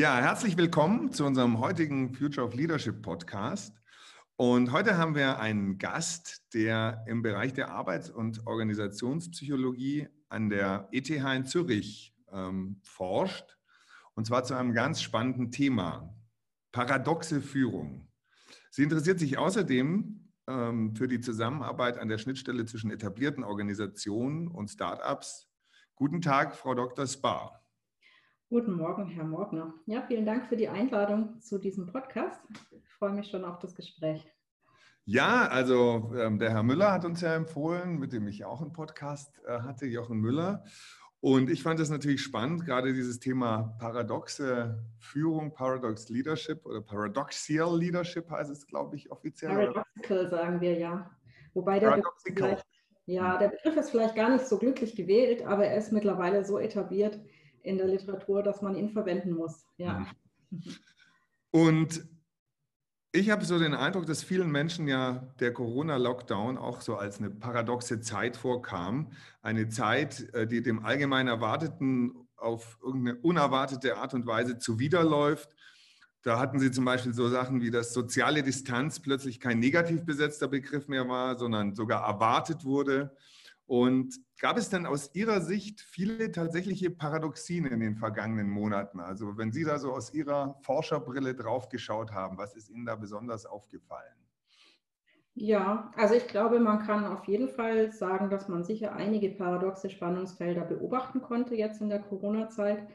Ja, herzlich willkommen zu unserem heutigen Future of Leadership Podcast. Und heute haben wir einen Gast, der im Bereich der Arbeits- und Organisationspsychologie an der ETH in Zürich ähm, forscht. Und zwar zu einem ganz spannenden Thema, paradoxe Führung. Sie interessiert sich außerdem ähm, für die Zusammenarbeit an der Schnittstelle zwischen etablierten Organisationen und Startups. Guten Tag, Frau Dr. Spar. Guten Morgen, Herr Morgner. Ja, vielen Dank für die Einladung zu diesem Podcast. Ich freue mich schon auf das Gespräch. Ja, also ähm, der Herr Müller hat uns ja empfohlen, mit dem ich auch einen Podcast äh, hatte, Jochen Müller. Und ich fand es natürlich spannend, gerade dieses Thema paradoxe Führung, Paradox Leadership oder Paradoxial Leadership heißt es, glaube ich, offiziell. Paradoxical sagen wir ja. Wobei der Begriff, ja, der Begriff ist vielleicht gar nicht so glücklich gewählt, aber er ist mittlerweile so etabliert, in der Literatur, dass man ihn verwenden muss. Ja. Mhm. Und ich habe so den Eindruck, dass vielen Menschen ja der Corona-Lockdown auch so als eine paradoxe Zeit vorkam. Eine Zeit, äh, die dem allgemein Erwarteten auf irgendeine unerwartete Art und Weise zuwiderläuft. Da hatten Sie zum Beispiel so Sachen wie, dass soziale Distanz plötzlich kein negativ besetzter Begriff mehr war, sondern sogar erwartet wurde. Und gab es denn aus Ihrer Sicht viele tatsächliche Paradoxien in den vergangenen Monaten? Also wenn Sie da so aus Ihrer Forscherbrille drauf geschaut haben, was ist Ihnen da besonders aufgefallen? Ja, also ich glaube, man kann auf jeden Fall sagen, dass man sicher einige paradoxe Spannungsfelder beobachten konnte jetzt in der Corona-Zeit.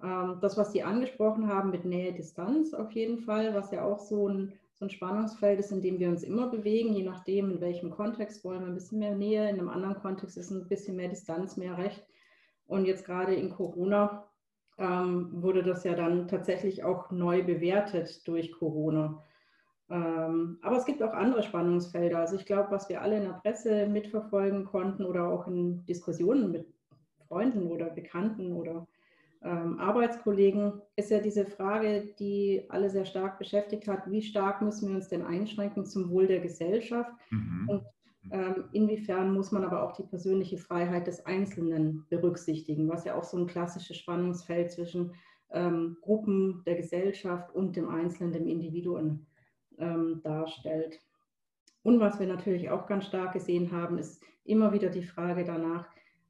Ähm, das, was Sie angesprochen haben mit Nähe-Distanz auf jeden Fall, was ja auch so ein so ein Spannungsfeld ist, in dem wir uns immer bewegen, je nachdem, in welchem Kontext wollen wir ein bisschen mehr Nähe, in einem anderen Kontext ist ein bisschen mehr Distanz, mehr Recht. Und jetzt gerade in Corona ähm, wurde das ja dann tatsächlich auch neu bewertet durch Corona. Ähm, aber es gibt auch andere Spannungsfelder. Also ich glaube, was wir alle in der Presse mitverfolgen konnten oder auch in Diskussionen mit Freunden oder Bekannten oder ähm, Arbeitskollegen, ist ja diese Frage, die alle sehr stark beschäftigt hat, wie stark müssen wir uns denn einschränken zum Wohl der Gesellschaft mhm. und ähm, inwiefern muss man aber auch die persönliche Freiheit des Einzelnen berücksichtigen, was ja auch so ein klassisches Spannungsfeld zwischen ähm, Gruppen der Gesellschaft und dem Einzelnen, dem Individuen ähm, darstellt. Und was wir natürlich auch ganz stark gesehen haben, ist immer wieder die Frage danach,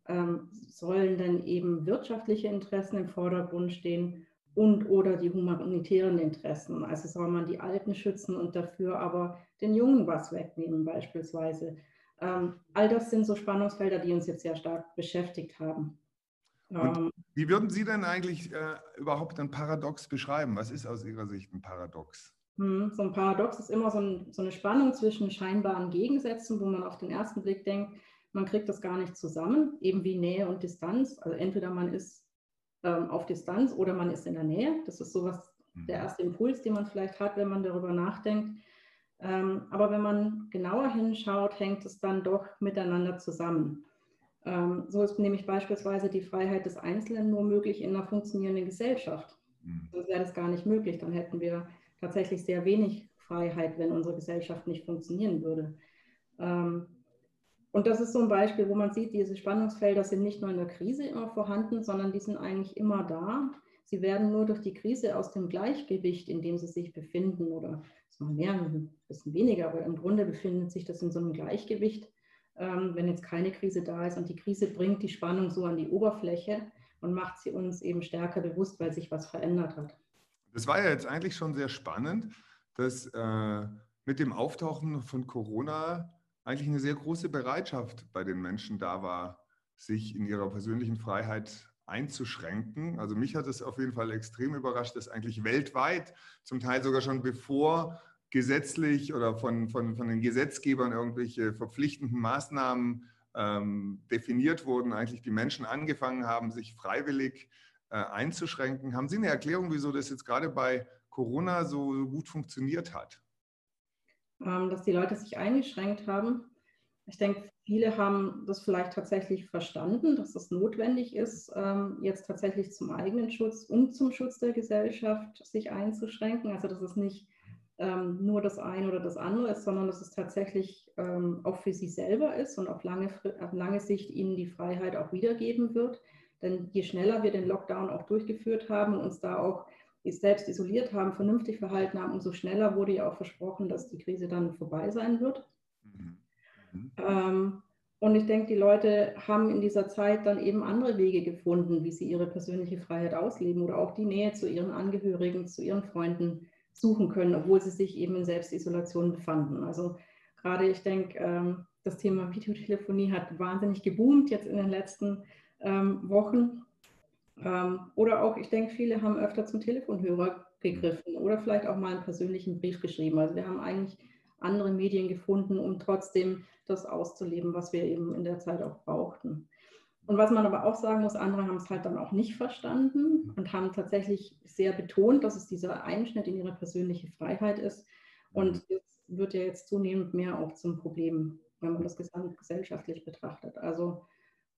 ähm, sollen denn eben wirtschaftliche Interessen im Vordergrund stehen und oder die humanitären Interessen. Also soll man die Alten schützen und dafür aber den Jungen was wegnehmen beispielsweise. Ähm, all das sind so Spannungsfelder, die uns jetzt sehr stark beschäftigt haben. Ähm, wie würden Sie denn eigentlich äh, überhaupt ein Paradox beschreiben? Was ist aus Ihrer Sicht ein Paradox? Hm, so ein Paradox ist immer so, ein, so eine Spannung zwischen scheinbaren Gegensätzen, wo man auf den ersten Blick denkt, man kriegt das gar nicht zusammen, eben wie Nähe und Distanz. Also entweder man ist ähm, auf Distanz oder man ist in der Nähe. Das ist sowas, der mhm. erste Impuls, den man vielleicht hat, wenn man darüber nachdenkt. Ähm, aber wenn man genauer hinschaut, hängt es dann doch miteinander zusammen. Ähm, so ist nämlich beispielsweise die Freiheit des Einzelnen nur möglich in einer funktionierenden Gesellschaft. Mhm. Sonst wäre das gar nicht möglich. Dann hätten wir tatsächlich sehr wenig Freiheit, wenn unsere Gesellschaft nicht funktionieren würde. Ähm, und das ist so ein Beispiel, wo man sieht, diese Spannungsfelder sind nicht nur in der Krise immer vorhanden, sondern die sind eigentlich immer da. Sie werden nur durch die Krise aus dem Gleichgewicht, in dem sie sich befinden, oder es mal mehr, ein bisschen weniger, aber im Grunde befindet sich das in so einem Gleichgewicht, ähm, wenn jetzt keine Krise da ist. Und die Krise bringt die Spannung so an die Oberfläche und macht sie uns eben stärker bewusst, weil sich was verändert hat. Das war ja jetzt eigentlich schon sehr spannend, dass äh, mit dem Auftauchen von Corona eigentlich eine sehr große Bereitschaft bei den Menschen da war, sich in ihrer persönlichen Freiheit einzuschränken. Also mich hat es auf jeden Fall extrem überrascht, dass eigentlich weltweit, zum Teil sogar schon bevor gesetzlich oder von, von, von den Gesetzgebern irgendwelche verpflichtenden Maßnahmen ähm, definiert wurden, eigentlich die Menschen angefangen haben, sich freiwillig äh, einzuschränken. Haben Sie eine Erklärung, wieso das jetzt gerade bei Corona so gut funktioniert hat? Ähm, dass die Leute sich eingeschränkt haben. Ich denke, viele haben das vielleicht tatsächlich verstanden, dass es notwendig ist, ähm, jetzt tatsächlich zum eigenen Schutz und zum Schutz der Gesellschaft sich einzuschränken. Also dass es nicht ähm, nur das eine oder das andere ist, sondern dass es tatsächlich auch für sie selber ist und auf lange, auf lange Sicht ihnen die Freiheit auch wiedergeben wird. Denn je schneller wir den Lockdown auch durchgeführt haben und uns da auch selbst isoliert haben, vernünftig verhalten haben, umso schneller wurde ja auch versprochen, dass die Krise dann vorbei sein wird. Mhm. Mhm. Ähm, und ich denke, die Leute haben in dieser Zeit dann eben andere Wege gefunden, wie sie ihre persönliche Freiheit ausleben oder auch die Nähe zu ihren Angehörigen, zu ihren Freunden suchen können, obwohl sie sich eben in Selbstisolation befanden. Also gerade, ich denke, ähm, das Thema Videotelefonie hat wahnsinnig geboomt jetzt in den letzten ähm, Wochen. Ähm, oder auch, ich denke, viele haben öfter zum Telefonhörer gegriffen oder vielleicht auch mal einen persönlichen Brief geschrieben. Also wir haben eigentlich andere Medien gefunden, um trotzdem das auszuleben, was wir eben in der Zeit auch brauchten. Und was man aber auch sagen muss, andere haben es halt dann auch nicht verstanden und haben tatsächlich sehr betont, dass es dieser Einschnitt in ihre persönliche Freiheit ist. Und das wird ja jetzt zunehmend mehr auch zum Problem, wenn man das gesamtgesellschaftlich betrachtet. Also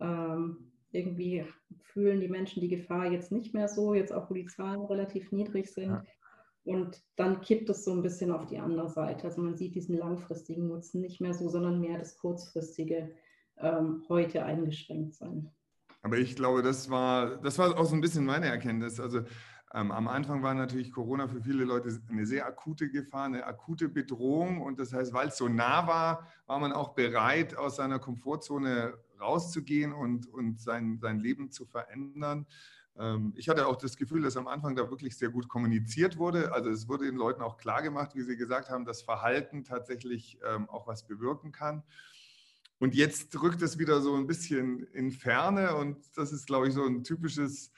ähm, irgendwie fühlen die Menschen die Gefahr jetzt nicht mehr so, jetzt auch wo die Zahlen relativ niedrig sind. Ja. Und dann kippt es so ein bisschen auf die andere Seite. Also man sieht diesen langfristigen Nutzen nicht mehr so, sondern mehr das kurzfristige ähm, heute eingeschränkt sein. Aber ich glaube, das war, das war auch so ein bisschen meine Erkenntnis. Also ähm, am Anfang war natürlich Corona für viele Leute eine sehr akute Gefahr, eine akute Bedrohung. Und das heißt, weil es so nah war, war man auch bereit, aus seiner Komfortzone rauszugehen und, und sein, sein Leben zu verändern. Ähm, ich hatte auch das Gefühl, dass am Anfang da wirklich sehr gut kommuniziert wurde. Also es wurde den Leuten auch klar gemacht, wie Sie gesagt haben, dass Verhalten tatsächlich ähm, auch was bewirken kann. Und jetzt rückt es wieder so ein bisschen in Ferne und das ist, glaube ich, so ein typisches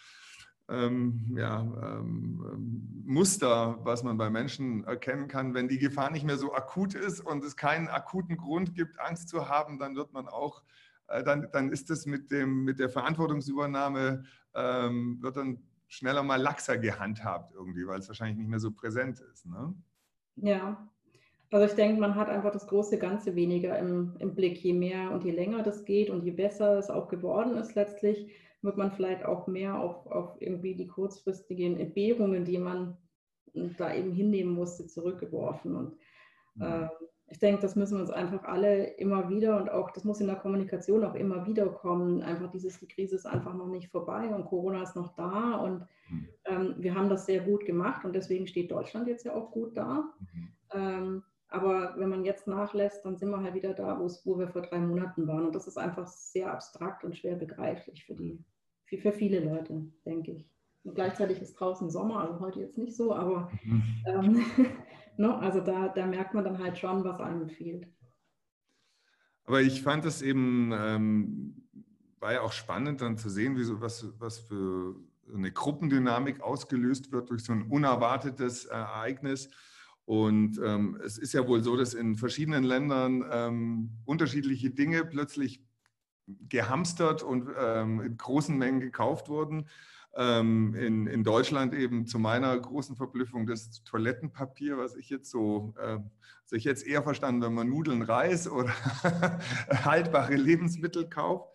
ähm, ja, ähm, ähm, Muster, was man bei Menschen erkennen kann. Wenn die Gefahr nicht mehr so akut ist und es keinen akuten Grund gibt, Angst zu haben, dann wird man auch, dann, dann ist das mit, dem, mit der Verantwortungsübernahme ähm, wird dann schneller mal laxer gehandhabt irgendwie, weil es wahrscheinlich nicht mehr so präsent ist. Ne? Ja, also ich denke, man hat einfach das große Ganze weniger im, im Blick. Je mehr und je länger das geht und je besser es auch geworden ist letztlich, wird man vielleicht auch mehr auf, auf irgendwie die kurzfristigen Entbehrungen, die man da eben hinnehmen musste, zurückgeworfen. Und äh, ich denke, das müssen wir uns einfach alle immer wieder und auch, das muss in der Kommunikation auch immer wieder kommen. Einfach dieses, die Krise ist einfach noch nicht vorbei und Corona ist noch da und mhm. ähm, wir haben das sehr gut gemacht und deswegen steht Deutschland jetzt ja auch gut da. Mhm. Ähm, aber wenn man jetzt nachlässt, dann sind wir halt wieder da, wo wir vor drei Monaten waren. Und das ist einfach sehr abstrakt und schwer begreiflich für, die, für, für viele Leute, denke ich. Und gleichzeitig ist draußen Sommer, also heute jetzt nicht so, aber mhm. ähm, ne, also da, da merkt man dann halt schon, was einem fehlt. Aber ich fand es eben, ähm, war ja auch spannend dann zu sehen, wie so, was, was für eine Gruppendynamik ausgelöst wird durch so ein unerwartetes Ereignis. Und ähm, es ist ja wohl so, dass in verschiedenen Ländern ähm, unterschiedliche Dinge plötzlich gehamstert und ähm, in großen Mengen gekauft wurden. Ähm, in, in Deutschland eben zu meiner großen Verblüffung das Toilettenpapier, was ich jetzt so, äh, also ich jetzt eher verstanden, wenn man Nudeln, Reis oder haltbare Lebensmittel kauft.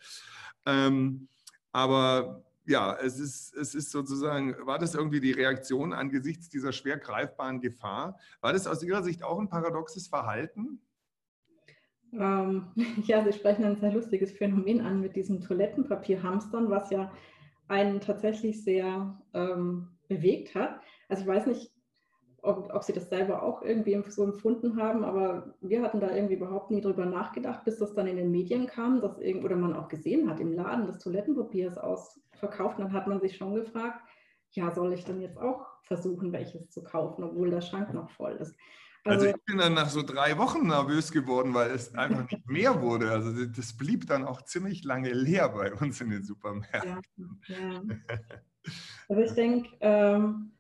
Ähm, aber ja, es ist, es ist sozusagen, war das irgendwie die Reaktion angesichts dieser schwer greifbaren Gefahr? War das aus Ihrer Sicht auch ein paradoxes Verhalten? Ähm, ja, Sie sprechen ein sehr lustiges Phänomen an mit diesem Toilettenpapierhamstern, was ja einen tatsächlich sehr ähm, bewegt hat. Also ich weiß nicht, ob, ob, Sie das selber auch irgendwie so empfunden haben, aber wir hatten da irgendwie überhaupt nie drüber nachgedacht, bis das dann in den Medien kam, dass irgend, oder man auch gesehen hat, im Laden des Toilettenpapiers ausverkauft. Dann hat man sich schon gefragt, ja, soll ich dann jetzt auch versuchen, welches zu kaufen, obwohl der Schrank noch voll ist. Also, also ich bin dann nach so drei Wochen nervös geworden, weil es einfach nicht mehr wurde. Also das blieb dann auch ziemlich lange leer bei uns in den Supermärkten. Ja, ja. Also ich denke, ähm,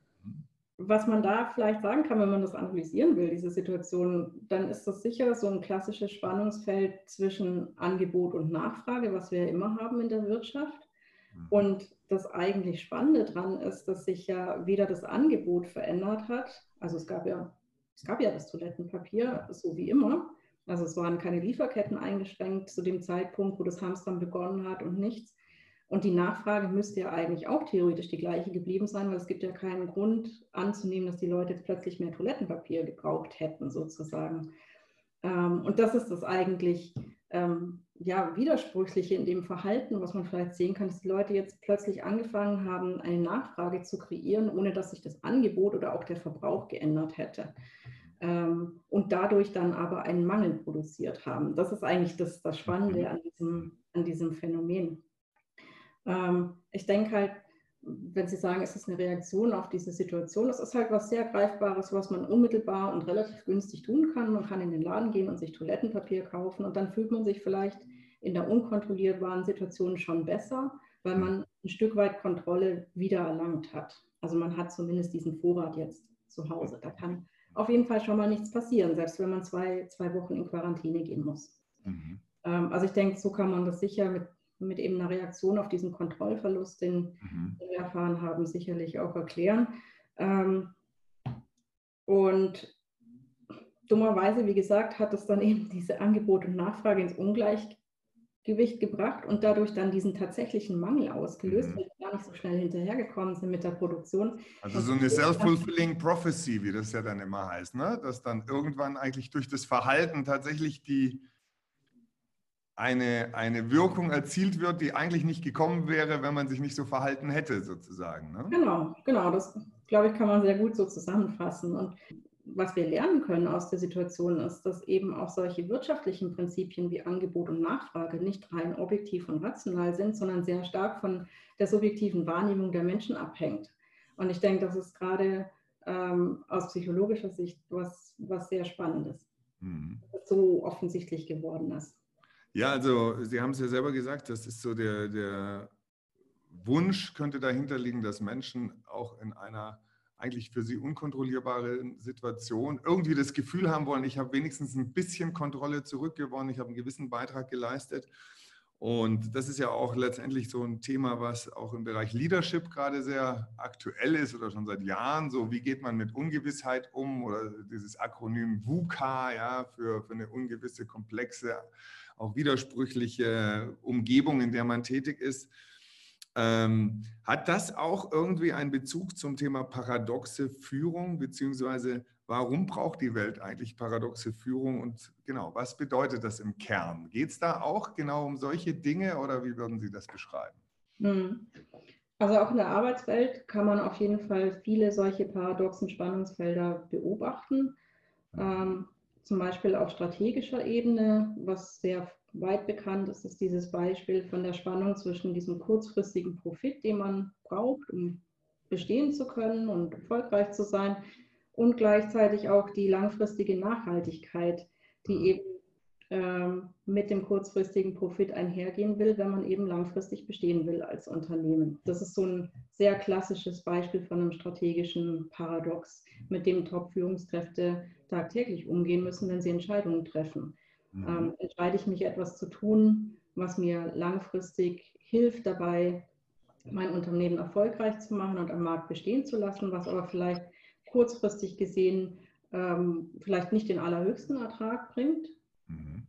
was man da vielleicht sagen kann, wenn man das analysieren will, diese Situation, dann ist das sicher so ein klassisches Spannungsfeld zwischen Angebot und Nachfrage, was wir ja immer haben in der Wirtschaft. Mhm. Und das eigentlich Spannende daran ist, dass sich ja weder das Angebot verändert hat, also es gab ja es gab ja das Toilettenpapier, so wie immer. Also es waren keine Lieferketten eingeschränkt zu dem Zeitpunkt, wo das Hamstern begonnen hat und nichts. Und die Nachfrage müsste ja eigentlich auch theoretisch die gleiche geblieben sein, weil es gibt ja keinen Grund anzunehmen, dass die Leute jetzt plötzlich mehr Toilettenpapier gebraucht hätten, sozusagen. Ähm, und das ist das eigentlich, ähm, ja, Widersprüchliche in dem Verhalten, was man vielleicht sehen kann, dass die Leute jetzt plötzlich angefangen haben, eine Nachfrage zu kreieren, ohne dass sich das Angebot oder auch der Verbrauch geändert hätte. Ähm, und dadurch dann aber einen Mangel produziert haben. Das ist eigentlich das, das Spannende an diesem, an diesem Phänomen. Ähm, ich denke halt, wenn Sie sagen, es ist eine Reaktion auf diese Situation, das ist halt was sehr Greifbares, was man unmittelbar und relativ günstig tun kann. Man kann in den Laden gehen und sich Toilettenpapier kaufen und dann fühlt man sich vielleicht in der unkontrollierbaren Situation schon besser, weil man ein Stück weit Kontrolle wiedererlangt hat. Also man hat zumindest diesen Vorrat jetzt zu Hause. Da kann auf jeden Fall schon mal nichts passieren, selbst wenn man zwei, zwei Wochen in Quarantäne gehen muss. Mhm. Ähm, also ich denke, so kann man das sicher mit mit eben einer Reaktion auf diesen Kontrollverlust, den, mhm. wir erfahren haben, sicherlich auch erklären. Ähm, und dummerweise, wie gesagt, hat es dann eben diese Angebot und Nachfrage ins Ungleichgewicht gebracht und dadurch dann diesen tatsächlichen Mangel ausgelöst, mhm. weil wir gar nicht so schnell hinterhergekommen sind mit der Produktion. Also so eine self-fulfilling prophecy, wie das ja dann immer heißt, ne? dass dann irgendwann eigentlich durch das Verhalten tatsächlich die eine, eine Wirkung erzielt wird, die eigentlich nicht gekommen wäre, wenn man sich nicht so verhalten hätte, sozusagen. Ne? Genau, genau. Das, glaube ich, kann man sehr gut so zusammenfassen. Und was wir lernen können aus der Situation ist, dass eben auch solche wirtschaftlichen Prinzipien wie Angebot und Nachfrage nicht rein objektiv und rational sind, sondern sehr stark von der subjektiven Wahrnehmung der Menschen abhängt. Und ich denke, das ist gerade ähm, aus psychologischer Sicht was, was sehr Spannendes, mhm. so offensichtlich geworden ist. Ja, also Sie haben es ja selber gesagt, das ist so der, der Wunsch könnte dahinter liegen, dass Menschen auch in einer eigentlich für sie unkontrollierbaren Situation irgendwie das Gefühl haben wollen, ich habe wenigstens ein bisschen Kontrolle zurückgewonnen, ich habe einen gewissen Beitrag geleistet. Und das ist ja auch letztendlich so ein Thema, was auch im Bereich Leadership gerade sehr aktuell ist oder schon seit Jahren. So, wie geht man mit Ungewissheit um oder dieses Akronym VUCA, ja, für, für eine ungewisse, komplexe auch widersprüchliche Umgebung, in der man tätig ist. Ähm, hat das auch irgendwie einen Bezug zum Thema paradoxe Führung, beziehungsweise warum braucht die Welt eigentlich paradoxe Führung und genau, was bedeutet das im Kern? Geht es da auch genau um solche Dinge oder wie würden Sie das beschreiben? Hm. Also auch in der Arbeitswelt kann man auf jeden Fall viele solche paradoxen Spannungsfelder beobachten. Mhm. Ähm, zum Beispiel auf strategischer Ebene, was sehr weit bekannt ist, ist dieses Beispiel von der Spannung zwischen diesem kurzfristigen Profit, den man braucht, um bestehen zu können und erfolgreich zu sein, und gleichzeitig auch die langfristige Nachhaltigkeit, die eben ähm, mit dem kurzfristigen Profit einhergehen will, wenn man eben langfristig bestehen will als Unternehmen. Das ist so ein sehr klassisches Beispiel von einem strategischen Paradox, mit dem Top-Führungskräfte tagtäglich umgehen müssen, wenn sie Entscheidungen treffen. Mhm. Ähm, entscheide ich mich etwas zu tun, was mir langfristig hilft dabei, mein Unternehmen erfolgreich zu machen und am Markt bestehen zu lassen, was aber vielleicht kurzfristig gesehen ähm, vielleicht nicht den allerhöchsten Ertrag bringt, Mhm.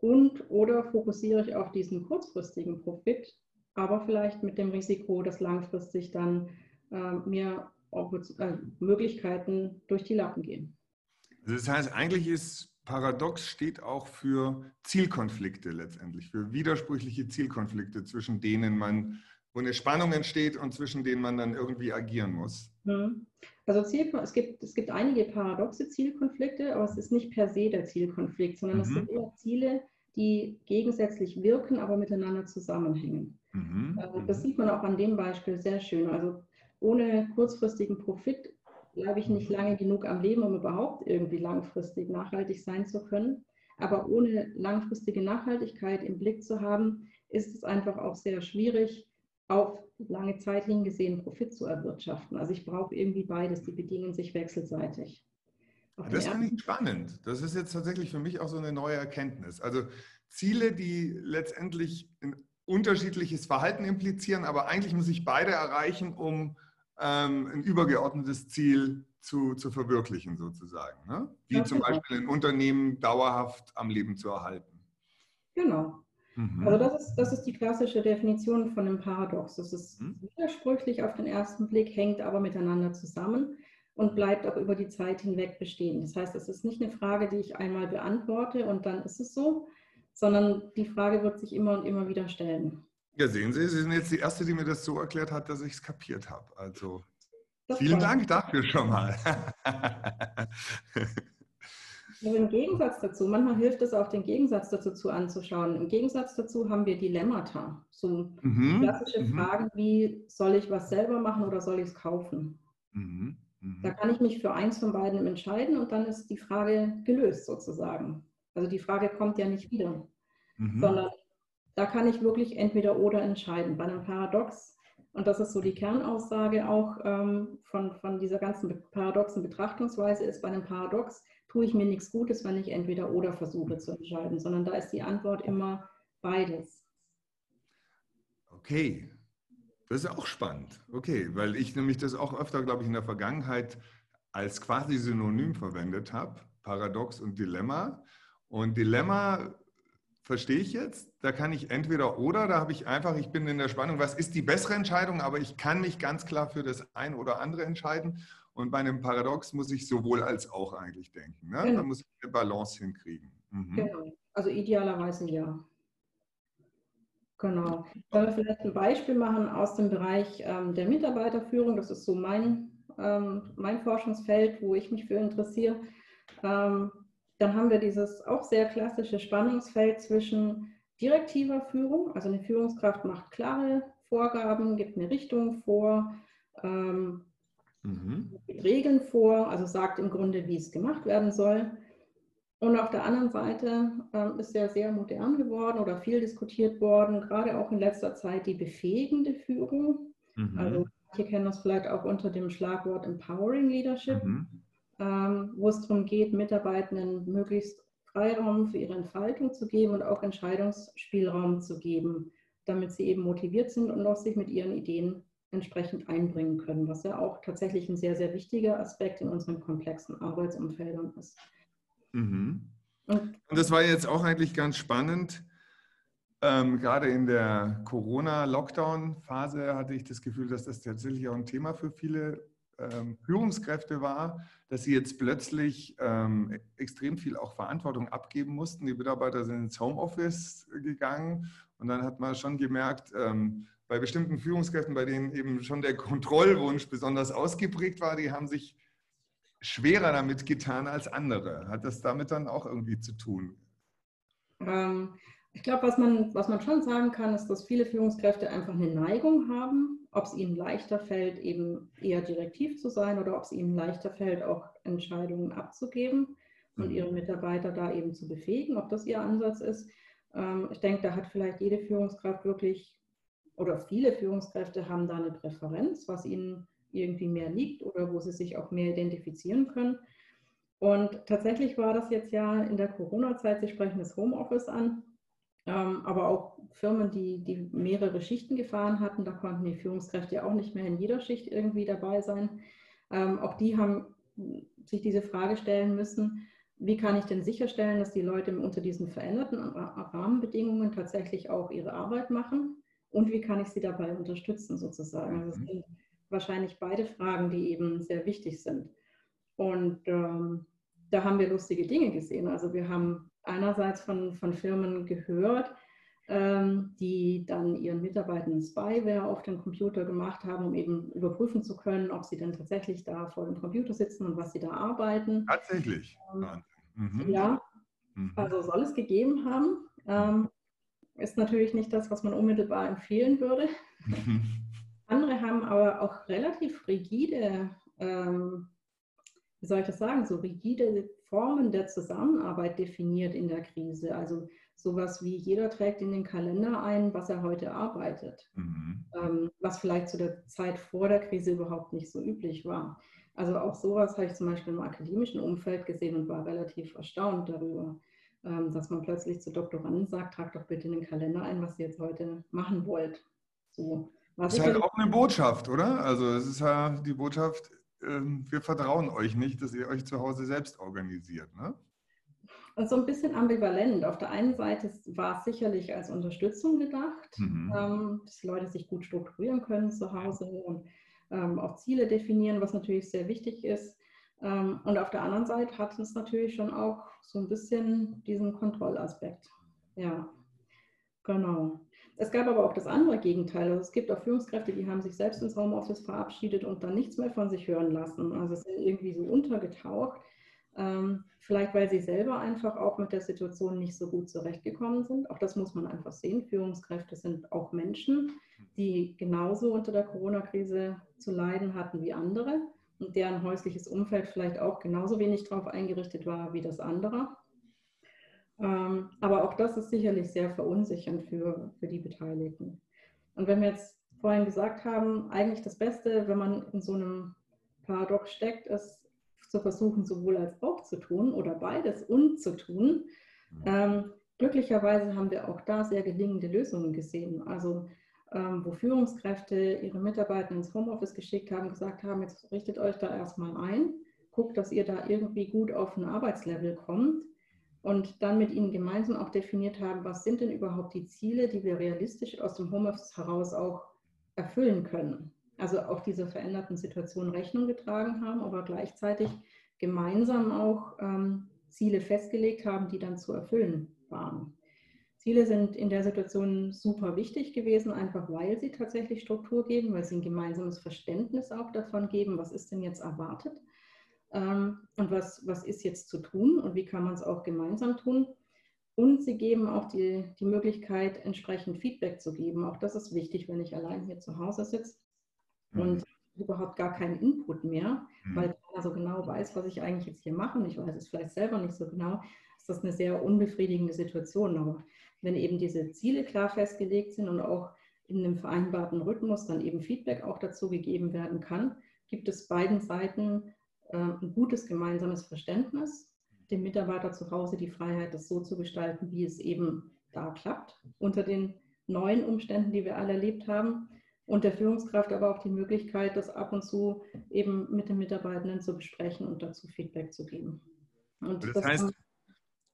Und oder fokussiere ich auf diesen kurzfristigen Profit, aber vielleicht mit dem Risiko, dass langfristig dann äh, mir äh, Möglichkeiten durch die Lappen gehen. Das heißt, eigentlich ist Paradox steht auch für Zielkonflikte letztendlich, für widersprüchliche Zielkonflikte, zwischen denen man, wo eine Spannung entsteht und zwischen denen man dann irgendwie agieren muss. Mhm. Also Ziel, es, gibt, es gibt einige paradoxe Zielkonflikte, aber es ist nicht per se der Zielkonflikt, sondern mhm. es sind eher Ziele, die gegensätzlich wirken, aber miteinander zusammenhängen. Mhm. Also das sieht man auch an dem Beispiel sehr schön. Also ohne kurzfristigen Profit bleibe ich nicht lange genug am Leben, um überhaupt irgendwie langfristig nachhaltig sein zu können. Aber ohne langfristige Nachhaltigkeit im Blick zu haben, ist es einfach auch sehr schwierig, auf lange Zeit hingesehen Profit zu erwirtschaften. Also ich brauche irgendwie beides, die bedingen sich wechselseitig. das finde ich spannend. Das ist jetzt tatsächlich für mich auch so eine neue Erkenntnis. Also Ziele, die letztendlich ein unterschiedliches Verhalten implizieren, aber eigentlich muss ich beide erreichen, um ähm, ein übergeordnetes Ziel zu, zu verwirklichen, sozusagen. Ne? Wie ja, zum genau. Beispiel ein Unternehmen dauerhaft am Leben zu erhalten. Genau. Mhm. Also das ist, das ist die klassische Definition von einem Paradox. Es ist mhm. widersprüchlich auf den ersten Blick, hängt aber miteinander zusammen und bleibt auch über die Zeit hinweg bestehen. Das heißt, es ist nicht eine Frage, die ich einmal beantworte und dann ist es so, sondern die Frage wird sich immer und immer wieder stellen. Ja, sehen Sie, Sie sind jetzt die Erste, die mir das so erklärt hat, dass ich es kapiert habe. Also das vielen Dank dafür schon mal. Also Im Gegensatz dazu, manchmal hilft es auch, den Gegensatz dazu zu anzuschauen. Im Gegensatz dazu haben wir Dilemmata. So mhm. klassische mhm. Fragen wie, soll ich was selber machen oder soll ich es kaufen? Mhm. Da mhm. kann ich mich für eins von beiden entscheiden und dann ist die Frage gelöst sozusagen. Also die Frage kommt ja nicht wieder, mhm. sondern da kann ich wirklich entweder oder entscheiden. Bei einem Paradox, und das ist so die Kernaussage auch ähm, von, von dieser ganzen paradoxen Betrachtungsweise, ist bei einem Paradox, tue ich mir nichts Gutes, wenn ich entweder oder versuche zu entscheiden, sondern da ist die Antwort immer beides. Okay, das ist auch spannend. Okay, weil ich nämlich das auch öfter, glaube ich, in der Vergangenheit als quasi Synonym verwendet habe, Paradox und Dilemma. Und Dilemma verstehe ich jetzt. Da kann ich entweder oder, da habe ich einfach, ich bin in der Spannung, was ist die bessere Entscheidung, aber ich kann mich ganz klar für das ein oder andere entscheiden. Und bei einem Paradox muss ich sowohl als auch eigentlich denken. Ne? Genau. Da muss ich eine Balance hinkriegen. Mhm. Genau. Also idealerweise ja. Genau. Wollen wir vielleicht ein Beispiel machen aus dem Bereich ähm, der Mitarbeiterführung? Das ist so mein, ähm, mein Forschungsfeld, wo ich mich für interessiere. Ähm, dann haben wir dieses auch sehr klassische Spannungsfeld zwischen direktiver Führung, also eine Führungskraft macht klare Vorgaben, gibt eine Richtung vor, ähm, mhm. gibt Regeln vor, also sagt im Grunde, wie es gemacht werden soll. Und auf der anderen Seite ähm, ist ja sehr modern geworden oder viel diskutiert worden, gerade auch in letzter Zeit die befähigende Führung. Mhm. Also manche kennen das vielleicht auch unter dem Schlagwort Empowering Leadership. Mhm wo es darum geht, Mitarbeitenden möglichst Freiraum für ihre Entfaltung zu geben und auch Entscheidungsspielraum zu geben, damit sie eben motiviert sind und auch sich mit ihren Ideen entsprechend einbringen können, was ja auch tatsächlich ein sehr, sehr wichtiger Aspekt in unseren komplexen Arbeitsumfeldern ist. Mhm. Und, und das war jetzt auch eigentlich ganz spannend. Ähm, gerade in der Corona-Lockdown-Phase hatte ich das Gefühl, dass das tatsächlich auch ein Thema für viele ähm, Führungskräfte war, dass sie jetzt plötzlich ähm, extrem viel auch Verantwortung abgeben mussten. Die Mitarbeiter sind ins Homeoffice gegangen und dann hat man schon gemerkt, ähm, bei bestimmten Führungskräften, bei denen eben schon der Kontrollwunsch besonders ausgeprägt war, die haben sich schwerer damit getan als andere. Hat das damit dann auch irgendwie zu tun? Ich glaube, was man, was man schon sagen kann, ist, dass viele Führungskräfte einfach eine Neigung haben, ob es ihnen leichter fällt, eben eher direktiv zu sein oder ob es ihnen leichter fällt, auch Entscheidungen abzugeben und mhm. ihre Mitarbeiter da eben zu befähigen, ob das ihr Ansatz ist. Ähm, ich denke, da hat vielleicht jede Führungskraft wirklich oder viele Führungskräfte haben da eine Präferenz, was ihnen irgendwie mehr liegt oder wo sie sich auch mehr identifizieren können. Und tatsächlich war das jetzt ja in der Corona-Zeit, Sie sprechen das Homeoffice an, aber auch Firmen, die, die mehrere Schichten gefahren hatten, da konnten die Führungskräfte auch nicht mehr in jeder Schicht irgendwie dabei sein. Ähm, auch die haben sich diese Frage stellen müssen, wie kann ich denn sicherstellen, dass die Leute unter diesen veränderten Rahmenbedingungen tatsächlich auch ihre Arbeit machen und wie kann ich sie dabei unterstützen sozusagen. Also das mhm. sind wahrscheinlich beide Fragen, die eben sehr wichtig sind. Und ähm, da haben wir lustige Dinge gesehen. Also wir haben einerseits von, von Firmen gehört, ähm, die dann ihren Mitarbeitern Spyware auf den Computer gemacht haben, um eben überprüfen zu können, ob sie denn tatsächlich da vor dem Computer sitzen und was sie da arbeiten. Tatsächlich. Ähm, mhm. Ja, mhm. also soll es gegeben haben. Ähm, ist natürlich nicht das, was man unmittelbar empfehlen würde. Mhm. Andere haben aber auch relativ rigide, ähm, wie soll ich das sagen, so rigide Formen der Zusammenarbeit definiert in der Krise. Also sowas wie jeder trägt in den Kalender ein, was er heute arbeitet, mhm. ähm, was vielleicht zu der Zeit vor der Krise überhaupt nicht so üblich war. Also auch sowas habe ich zum Beispiel im akademischen Umfeld gesehen und war relativ erstaunt darüber, ähm, dass man plötzlich zu Doktoranden sagt, tragt doch bitte in den Kalender ein, was ihr jetzt heute machen wollt. So. das ist halt auch eine Botschaft, oder? Also es ist ja die Botschaft, ähm, wir vertrauen euch nicht, dass ihr euch zu Hause selbst organisiert. Ne? Also ein bisschen ambivalent. Auf der einen Seite war es sicherlich als Unterstützung gedacht, mhm. ähm, dass die Leute sich gut strukturieren können zu Hause und ähm, auch Ziele definieren, was natürlich sehr wichtig ist. Ähm, und auf der anderen Seite hat es natürlich schon auch so ein bisschen diesen Kontrollaspekt. Ja, genau. Es gab aber auch das andere Gegenteil. Also es gibt auch Führungskräfte, die haben sich selbst ins Homeoffice verabschiedet und dann nichts mehr von sich hören lassen. Also es sind irgendwie so untergetaucht. Ähm, vielleicht, weil sie selber einfach auch mit der Situation nicht so gut zurechtgekommen sind. Auch das muss man einfach sehen. Führungskräfte sind auch Menschen, die genauso unter der Corona-Krise zu leiden hatten wie andere und deren häusliches Umfeld vielleicht auch genauso wenig darauf eingerichtet war wie das andere. Ähm, aber auch das ist sicherlich sehr verunsichernd für, für die Beteiligten. Und wenn wir jetzt vorhin gesagt haben, eigentlich das Beste, wenn man in so einem Paradox steckt, ist zu versuchen, sowohl als auch zu tun oder beides und zu tun. Ähm, glücklicherweise haben wir auch da sehr gelingende Lösungen gesehen. Also ähm, wo Führungskräfte ihre Mitarbeiter ins Homeoffice geschickt haben, gesagt haben, jetzt richtet euch da erstmal ein, guckt, dass ihr da irgendwie gut auf ein Arbeitslevel kommt und dann mit ihnen gemeinsam auch definiert haben, was sind denn überhaupt die Ziele, die wir realistisch aus dem Homeoffice heraus auch erfüllen können. Also auch dieser veränderten Situation Rechnung getragen haben, aber gleichzeitig gemeinsam auch ähm, Ziele festgelegt haben, die dann zu erfüllen waren. Ziele sind in der Situation super wichtig gewesen, einfach weil sie tatsächlich Struktur geben, weil sie ein gemeinsames Verständnis auch davon geben, was ist denn jetzt erwartet und was, was ist jetzt zu tun und wie kann man es auch gemeinsam tun. Und sie geben auch die, die Möglichkeit, entsprechend Feedback zu geben. Auch das ist wichtig, wenn ich allein hier zu Hause sitze mhm. und überhaupt gar keinen Input mehr, mhm. weil keiner so genau weiß, was ich eigentlich jetzt hier mache. Und ich weiß es vielleicht selber nicht so genau. Ist das eine sehr unbefriedigende Situation. Aber wenn eben diese Ziele klar festgelegt sind und auch in einem vereinbarten Rhythmus dann eben Feedback auch dazu gegeben werden kann, gibt es beiden Seiten ein gutes gemeinsames Verständnis, dem Mitarbeiter zu Hause die Freiheit, das so zu gestalten, wie es eben da klappt, unter den neuen Umständen, die wir alle erlebt haben. Und der Führungskraft aber auch die Möglichkeit, das ab und zu eben mit den Mitarbeitenden zu besprechen und dazu Feedback zu geben. Und das, das heißt,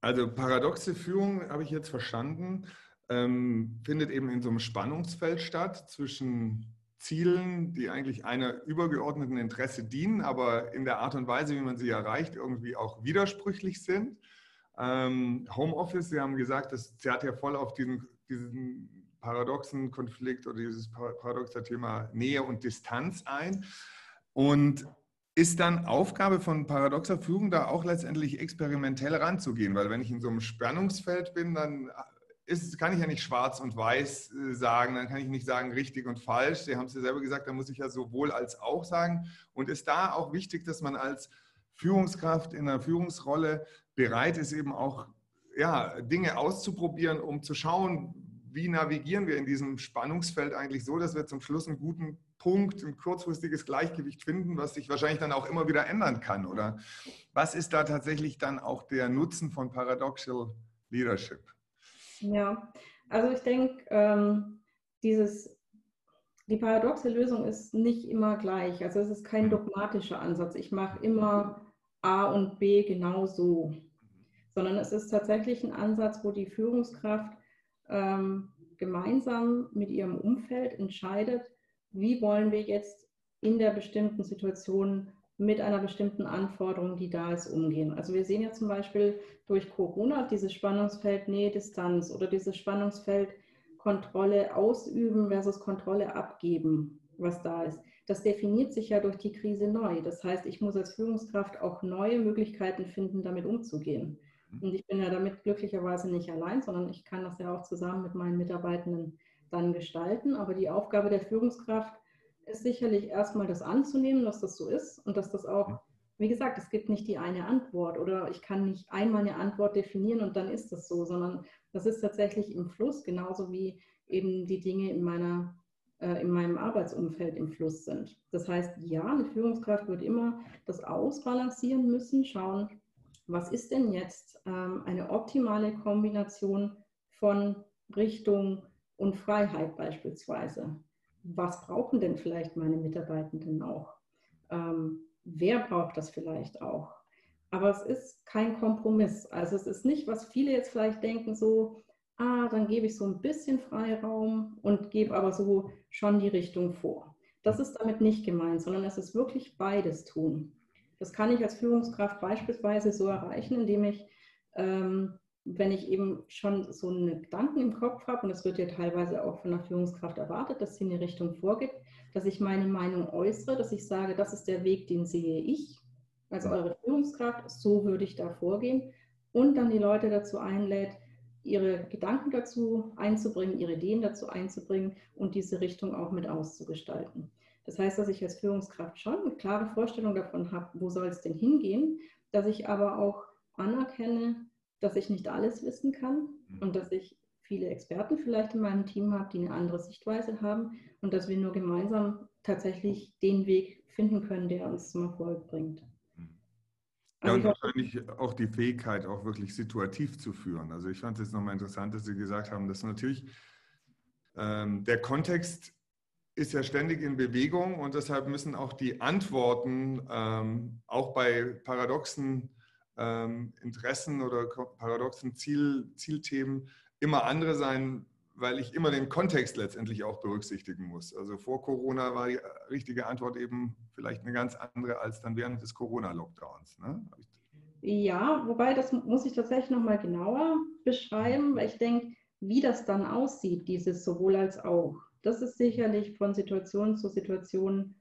also paradoxe Führung habe ich jetzt verstanden, ähm, findet eben in so einem Spannungsfeld statt zwischen Zielen, die eigentlich einer übergeordneten Interesse dienen, aber in der Art und Weise, wie man sie erreicht, irgendwie auch widersprüchlich sind. Ähm, Homeoffice, Sie haben gesagt, das zerrt ja voll auf diesen, diesen paradoxen Konflikt oder dieses paradoxe Thema Nähe und Distanz ein. Und ist dann Aufgabe von paradoxer Führung da auch letztendlich experimentell ranzugehen, weil wenn ich in so einem Spannungsfeld bin, dann ist, kann ich ja nicht schwarz und weiß äh, sagen, dann kann ich nicht sagen richtig und falsch. Sie haben es ja selber gesagt, da muss ich ja sowohl als auch sagen. Und ist da auch wichtig, dass man als Führungskraft in einer Führungsrolle bereit ist, eben auch ja, Dinge auszuprobieren, um zu schauen, wie navigieren wir in diesem Spannungsfeld eigentlich so, dass wir zum Schluss einen guten Punkt, ein kurzfristiges Gleichgewicht finden, was sich wahrscheinlich dann auch immer wieder ändern kann? Oder was ist da tatsächlich dann auch der Nutzen von Paradoxal Leadership? Ja, also ich denke, ähm, dieses, die paradoxe Lösung ist nicht immer gleich. Also es ist kein mhm. dogmatischer Ansatz. Ich mache immer A und B genau so, sondern es ist tatsächlich ein Ansatz, wo die Führungskraft ähm, gemeinsam mit ihrem Umfeld entscheidet, wie wollen wir jetzt in der bestimmten Situation mit einer bestimmten Anforderung, die da ist, umgehen. Also wir sehen ja zum Beispiel durch Corona dieses Spannungsfeld Nähe-Distanz oder dieses Spannungsfeld Kontrolle ausüben versus Kontrolle abgeben, was da ist. Das definiert sich ja durch die Krise neu. Das heißt, ich muss als Führungskraft auch neue Möglichkeiten finden, damit umzugehen. Mhm. Und ich bin ja damit glücklicherweise nicht allein, sondern ich kann das ja auch zusammen mit meinen Mitarbeitenden dann gestalten. Aber die Aufgabe der Führungskraft ist sicherlich erstmal das anzunehmen, dass das so ist und dass das auch, wie gesagt, es gibt nicht die eine Antwort oder ich kann nicht einmal eine Antwort definieren und dann ist das so, sondern das ist tatsächlich im Fluss, genauso wie eben die Dinge in meiner äh, in meinem Arbeitsumfeld im Fluss sind. Das heißt, ja, eine Führungskraft wird immer das ausbalancieren müssen, schauen, was ist denn jetzt ähm, eine optimale Kombination von Richtung und Freiheit beispielsweise was brauchen denn vielleicht meine Mitarbeitenden auch? Ähm, wer braucht das vielleicht auch? Aber es ist kein Kompromiss. Also es ist nicht, was viele jetzt vielleicht denken, so, ah, dann gebe ich so ein bisschen Freiraum und gebe aber so schon die Richtung vor. Das ist damit nicht gemeint, sondern es ist wirklich beides tun. Das kann ich als Führungskraft beispielsweise so erreichen, indem ich ähm, wenn ich eben schon so einen Gedanken im Kopf habe, und es wird ja teilweise auch von der Führungskraft erwartet, dass sie eine Richtung vorgibt, dass ich meine Meinung äußere, dass ich sage, das ist der Weg, den sehe ich als eure Führungskraft, so würde ich da vorgehen und dann die Leute dazu einlädt, ihre Gedanken dazu einzubringen, ihre Ideen dazu einzubringen und diese Richtung auch mit auszugestalten. Das heißt, dass ich als Führungskraft schon eine klare Vorstellung davon habe, wo soll es denn hingehen, dass ich aber auch anerkenne, dass ich nicht alles wissen kann mhm. und dass ich viele Experten vielleicht in meinem Team habe, die eine andere Sichtweise haben und dass wir nur gemeinsam tatsächlich den Weg finden können, der uns zum Erfolg bringt. Mhm. Ja, und wahrscheinlich auch die Fähigkeit, auch wirklich situativ zu führen. Also ich fand es nochmal interessant, dass Sie gesagt haben, dass natürlich ähm, der Kontext ist ja ständig in Bewegung und deshalb müssen auch die Antworten ähm, auch bei paradoxen ähm, Interessen oder paradoxen Ziel, Zielthemen immer andere sein, weil ich immer den Kontext letztendlich auch berücksichtigen muss. Also vor Corona war die richtige Antwort eben vielleicht eine ganz andere als dann während des Corona-Lockdowns. Ne? Ja, wobei das muss ich tatsächlich nochmal genauer beschreiben, weil ich denke, wie das dann aussieht, dieses sowohl als auch, das ist sicherlich von Situation zu Situation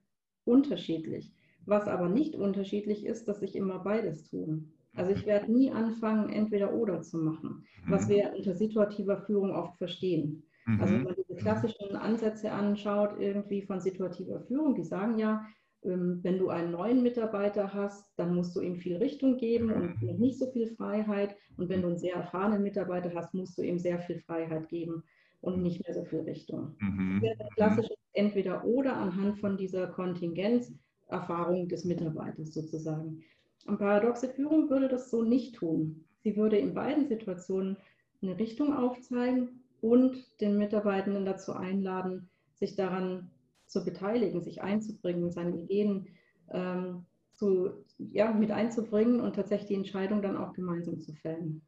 unterschiedlich. Was aber nicht unterschiedlich ist, dass ich immer beides tue. Also ich werde nie anfangen, entweder oder zu machen, was mhm. wir unter situativer Führung oft verstehen. Also wenn mhm. man diese klassischen Ansätze anschaut, irgendwie von situativer Führung, die sagen ja, ähm, wenn du einen neuen Mitarbeiter hast, dann musst du ihm viel Richtung geben und mhm. nicht so viel Freiheit. Und wenn du einen sehr erfahrenen Mitarbeiter hast, musst du ihm sehr viel Freiheit geben und nicht mehr so viel Richtung. Das wäre das klassische entweder oder anhand von dieser Kontingenzerfahrung des Mitarbeiters sozusagen. Und paradoxe Führung würde das so nicht tun. Sie würde in beiden Situationen eine Richtung aufzeigen und den Mitarbeitenden dazu einladen, sich daran zu beteiligen, sich einzubringen, seine Ideen ähm, zu, ja, mit einzubringen und tatsächlich die Entscheidung dann auch gemeinsam zu fällen.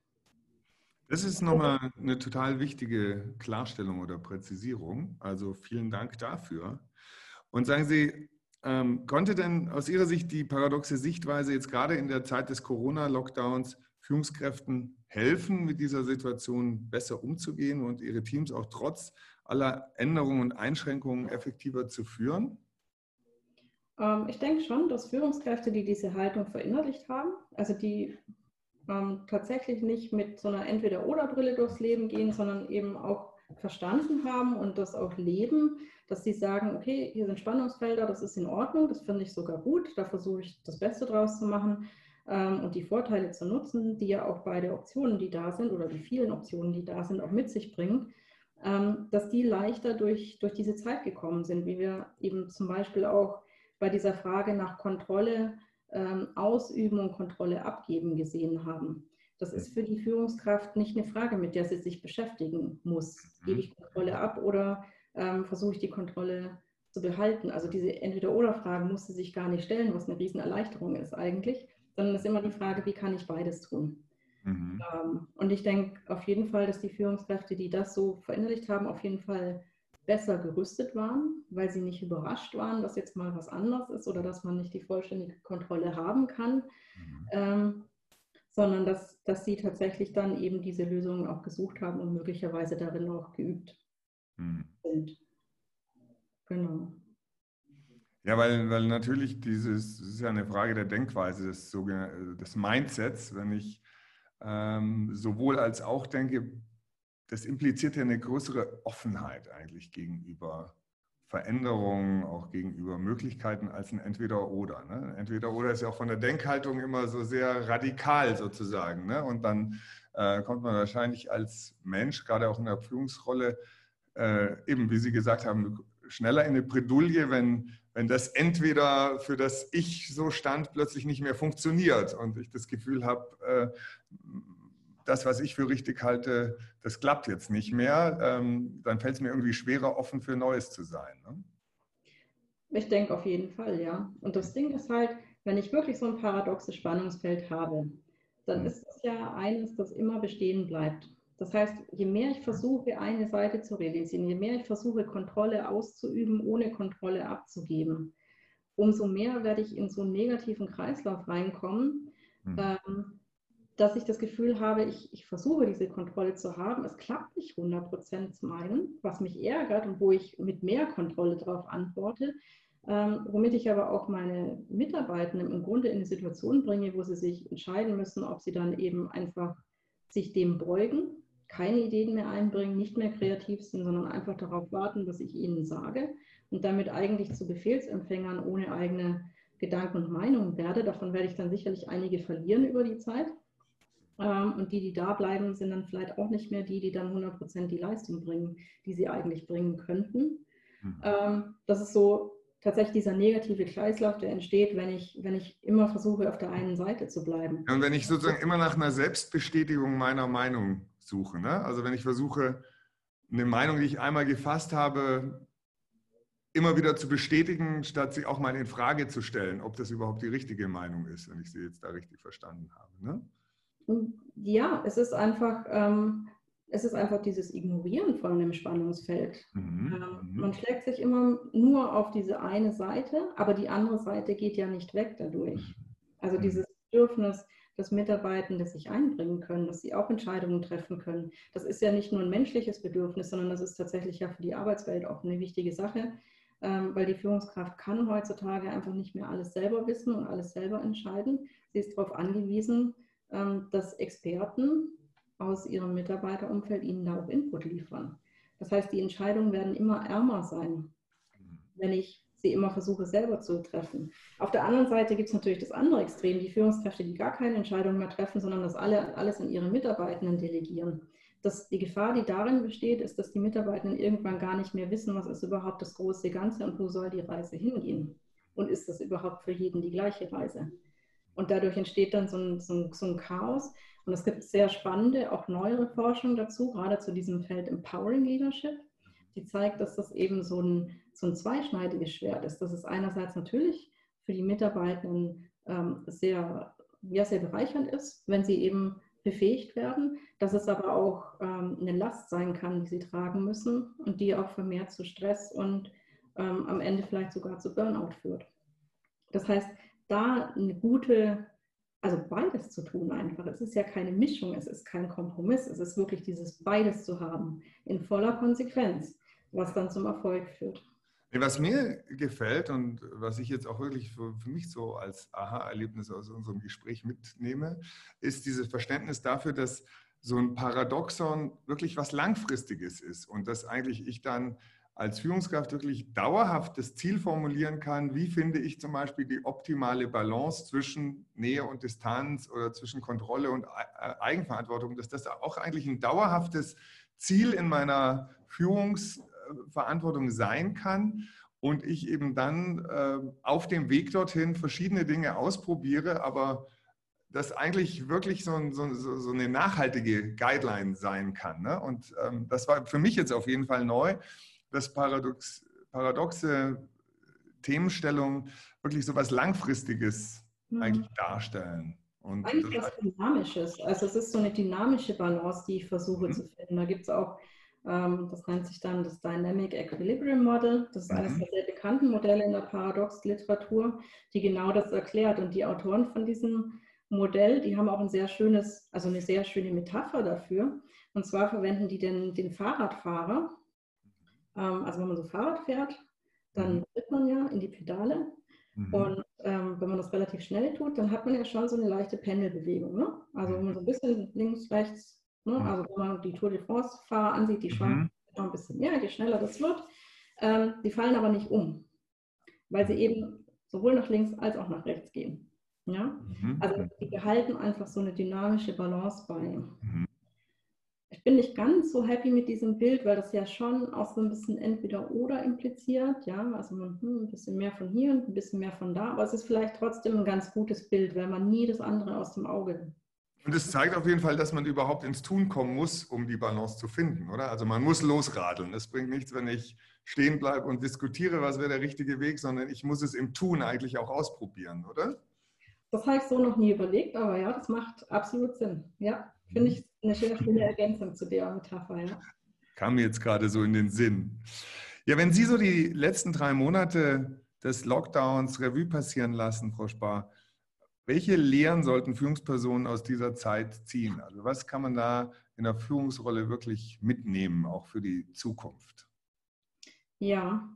Das ist nochmal eine total wichtige Klarstellung oder Präzisierung. Also vielen Dank dafür. Und sagen Sie, ähm, konnte denn aus Ihrer Sicht die paradoxe Sichtweise jetzt gerade in der Zeit des Corona-Lockdowns Führungskräften helfen, mit dieser Situation besser umzugehen und ihre Teams auch trotz aller Änderungen und Einschränkungen effektiver zu führen? Ähm, ich denke schon, dass Führungskräfte, die diese Haltung verinnerlicht haben, also die ähm, tatsächlich nicht mit so einer Entweder-Oder-Brille durchs Leben gehen, sondern eben auch verstanden haben und das auch leben, dass sie sagen, okay, hier sind Spannungsfelder, das ist in Ordnung, das finde ich sogar gut, da versuche ich das Beste draus zu machen ähm, und die Vorteile zu nutzen, die ja auch beide Optionen, die da sind oder die vielen Optionen, die da sind, auch mit sich bringen, ähm, dass die leichter durch, durch diese Zeit gekommen sind, wie wir eben zum Beispiel auch bei dieser Frage nach Kontrolle ähm, ausüben und Kontrolle abgeben gesehen haben. Das ist für die Führungskraft nicht eine Frage, mit der sie sich beschäftigen muss. Gebe mhm. ich Kontrolle ab oder ähm, versuche ich die Kontrolle zu behalten? Also diese Entweder-Oder-Fragen muss sie sich gar nicht stellen, was eine Riesenerleichterung ist eigentlich, sondern es ist immer die Frage, wie kann ich beides tun? Mhm. Ähm, und ich denke auf jeden Fall, dass die Führungskräfte, die das so verinnerlicht haben, auf jeden Fall besser gerüstet waren, weil sie nicht überrascht waren, dass jetzt mal was anderes ist oder dass man nicht die vollständige Kontrolle haben kann. Mhm. Ähm, sondern dass, dass sie tatsächlich dann eben diese Lösungen auch gesucht haben und möglicherweise darin auch geübt hm. sind. Genau. Ja, weil, weil natürlich dieses, das ist ja eine Frage der Denkweise, des, des Mindsets, wenn ich ähm, sowohl als auch denke, das impliziert ja eine größere Offenheit eigentlich gegenüber Veränderungen, auch gegenüber Möglichkeiten als ein Entweder-Oder. Ne? Entweder-Oder ist ja auch von der Denkhaltung immer so sehr radikal sozusagen. Ne? Und dann äh, kommt man wahrscheinlich als Mensch, gerade auch in der Führungsrolle, äh, eben wie Sie gesagt haben, schneller in eine Bredouille, wenn, wenn das entweder für das Ich so stand, plötzlich nicht mehr funktioniert und ich das Gefühl habe, äh, das, was ich für richtig halte, das klappt jetzt nicht mehr, ähm, dann fällt es mir irgendwie schwerer, offen für Neues zu sein. Ne? Ich denke auf jeden Fall, ja. Und das Ding ist halt, wenn ich wirklich so ein paradoxes Spannungsfeld habe, dann mhm. ist es ja eines, das immer bestehen bleibt. Das heißt, je mehr ich versuche, eine Seite zu realisieren, je mehr ich versuche, Kontrolle auszuüben, ohne Kontrolle abzugeben, umso mehr werde ich in so einen negativen Kreislauf reinkommen, mhm. ähm, dass ich das Gefühl habe, ich, ich versuche diese Kontrolle zu haben. Es klappt nicht 100 Prozent zum einen, was mich ärgert und wo ich mit mehr Kontrolle darauf antworte, ähm, womit ich aber auch meine Mitarbeitenden im Grunde in eine Situation bringe, wo sie sich entscheiden müssen, ob sie dann eben einfach sich dem beugen, keine Ideen mehr einbringen, nicht mehr kreativ sind, sondern einfach darauf warten, was ich ihnen sage und damit eigentlich zu Befehlsempfängern ohne eigene Gedanken und Meinungen werde. Davon werde ich dann sicherlich einige verlieren über die Zeit. Ähm, und die, die da bleiben, sind dann vielleicht auch nicht mehr die, die dann 100% die Leistung bringen, die sie eigentlich bringen könnten. Mhm. Ähm, das ist so tatsächlich dieser negative Kreislauf, der entsteht, wenn ich, wenn ich immer versuche, auf der einen Seite zu bleiben. Und wenn ich sozusagen immer nach einer Selbstbestätigung meiner Meinung suche, ne? also wenn ich versuche, eine Meinung, die ich einmal gefasst habe, immer wieder zu bestätigen, statt sie auch mal in Frage zu stellen, ob das überhaupt die richtige Meinung ist, wenn ich sie jetzt da richtig verstanden habe. Ne? Ja, es ist einfach, ähm, es ist einfach dieses Ignorieren von dem Spannungsfeld. Mhm. Ähm, mhm. man schlägt sich immer nur auf diese eine Seite, aber die andere Seite geht ja nicht weg dadurch. Mhm. Also mhm. dieses Bedürfnis, dass Mitarbeitende sich einbringen können, dass sie auch Entscheidungen treffen können. Das ist ja nicht nur ein menschliches Bedürfnis, sondern das ist tatsächlich ja für die Arbeitswelt auch eine wichtige Sache, ähm, weil die Führungskraft kann heutzutage einfach nicht mehr alles selber wissen und alles selber entscheiden. Sie ist darauf angewiesen, ähm, dass Experten aus ihrem Mitarbeiterumfeld ihnen da auch Input liefern. Das heißt, die Entscheidungen werden immer ärmer sein, wenn ich sie immer versuche selber zu treffen. Auf der anderen Seite gibt es natürlich das andere Extrem, die Führungskräfte, die gar keine Entscheidungen mehr treffen, sondern das alle, alles in ihre Mitarbeitenden delegieren. Das, die Gefahr, die darin besteht, ist, dass die Mitarbeitenden irgendwann gar nicht mehr wissen, was ist überhaupt das große Ganze und wo soll die Reise hingehen. Und ist das überhaupt für jeden die gleiche Reise? Und dadurch entsteht dann so ein, so ein, so ein Chaos. Und es gibt sehr spannende, auch neuere Forschung dazu, gerade zu diesem Feld Empowering Leadership, die zeigt, dass das eben so ein, so ein zweischneidiges Schwert ist. Das ist einerseits natürlich für die Mitarbeitenden ähm, sehr, ja, sehr bereichernd ist, wenn sie eben befähigt werden, dass es aber auch ähm, eine Last sein kann, die sie tragen müssen und die auch vermehrt zu Stress und ähm, am Ende vielleicht sogar zu Burnout führt. Das heißt, da eine gute, also beides zu tun einfach. Es ist ja keine Mischung, es ist kein Kompromiss, es ist wirklich dieses beides zu haben in voller Konsequenz, was dann zum Erfolg führt. Was mir gefällt und was ich jetzt auch wirklich für, für mich so als Aha-Erlebnis aus unserem Gespräch mitnehme, ist dieses Verständnis dafür, dass so ein Paradoxon wirklich was Langfristiges ist und dass eigentlich ich dann als Führungskraft wirklich dauerhaft das Ziel formulieren kann, wie finde ich zum Beispiel die optimale Balance zwischen Nähe und Distanz oder zwischen Kontrolle und Eigenverantwortung, dass das auch eigentlich ein dauerhaftes Ziel in meiner Führungsverantwortung sein kann und ich eben dann äh, auf dem Weg dorthin verschiedene Dinge ausprobiere, aber das eigentlich wirklich so, so, so eine nachhaltige Guideline sein kann. Ne? Und ähm, das war für mich jetzt auf jeden Fall neu dass Paradox, paradoxe Themenstellungen wirklich so was Langfristiges mhm. eigentlich darstellen. Und eigentlich was Dynamisches. Also es ist so eine dynamische Balance, die ich versuche mhm. zu finden. Da gibt es auch, das nennt sich dann das Dynamic Equilibrium Model. Das ist mhm. eines der sehr bekannten Modelle in der Paradox-Literatur, die genau das erklärt. Und die Autoren von diesem Modell, die haben auch ein sehr schönes, also eine sehr schöne Metapher dafür. Und zwar verwenden die den, den Fahrradfahrer, ähm, also wenn man so Fahrrad fährt, dann mhm. tritt man ja in die Pedale. Mhm. Und ähm, wenn man das relativ schnell tut, dann hat man ja schon so eine leichte Pendelbewegung. Ne? Also wenn man so ein bisschen links, rechts, ne? Mhm. also wenn man die Tour de France-Fahrer ansieht, die schwanken mhm. noch ein bisschen mehr, je schneller das wird. Ähm, die fallen aber nicht um, weil sie eben sowohl nach links als auch nach rechts gehen. Ja? Mhm. Also die behalten einfach so eine dynamische Balance bei. Mhm ich bin nicht ganz so happy mit diesem Bild, weil das ja schon auch so ein bisschen entweder oder impliziert. Ja, also man, hm, ein bisschen mehr von hier und ein bisschen mehr von da. Aber es ist vielleicht trotzdem ein ganz gutes Bild, weil man nie das andere aus dem Auge. Und es zeigt auf jeden Fall, dass man überhaupt ins Tun kommen muss, um die Balance zu finden, oder? Also man muss losradeln. Es bringt nichts, wenn ich stehen bleibe und diskutiere, was wäre der richtige Weg, sondern ich muss es im Tun eigentlich auch ausprobieren, oder? Das habe ich so noch nie überlegt, aber ja, das macht absolut Sinn. Ja, finde ich eine schöne, schöne Ergänzung zu der Metapher, ja. Kam mir jetzt gerade so in den Sinn. Ja, wenn Sie so die letzten drei Monate des Lockdowns Revue passieren lassen, Frau Spar, welche Lehren sollten Führungspersonen aus dieser Zeit ziehen? Also was kann man da in der Führungsrolle wirklich mitnehmen, auch für die Zukunft? Ja,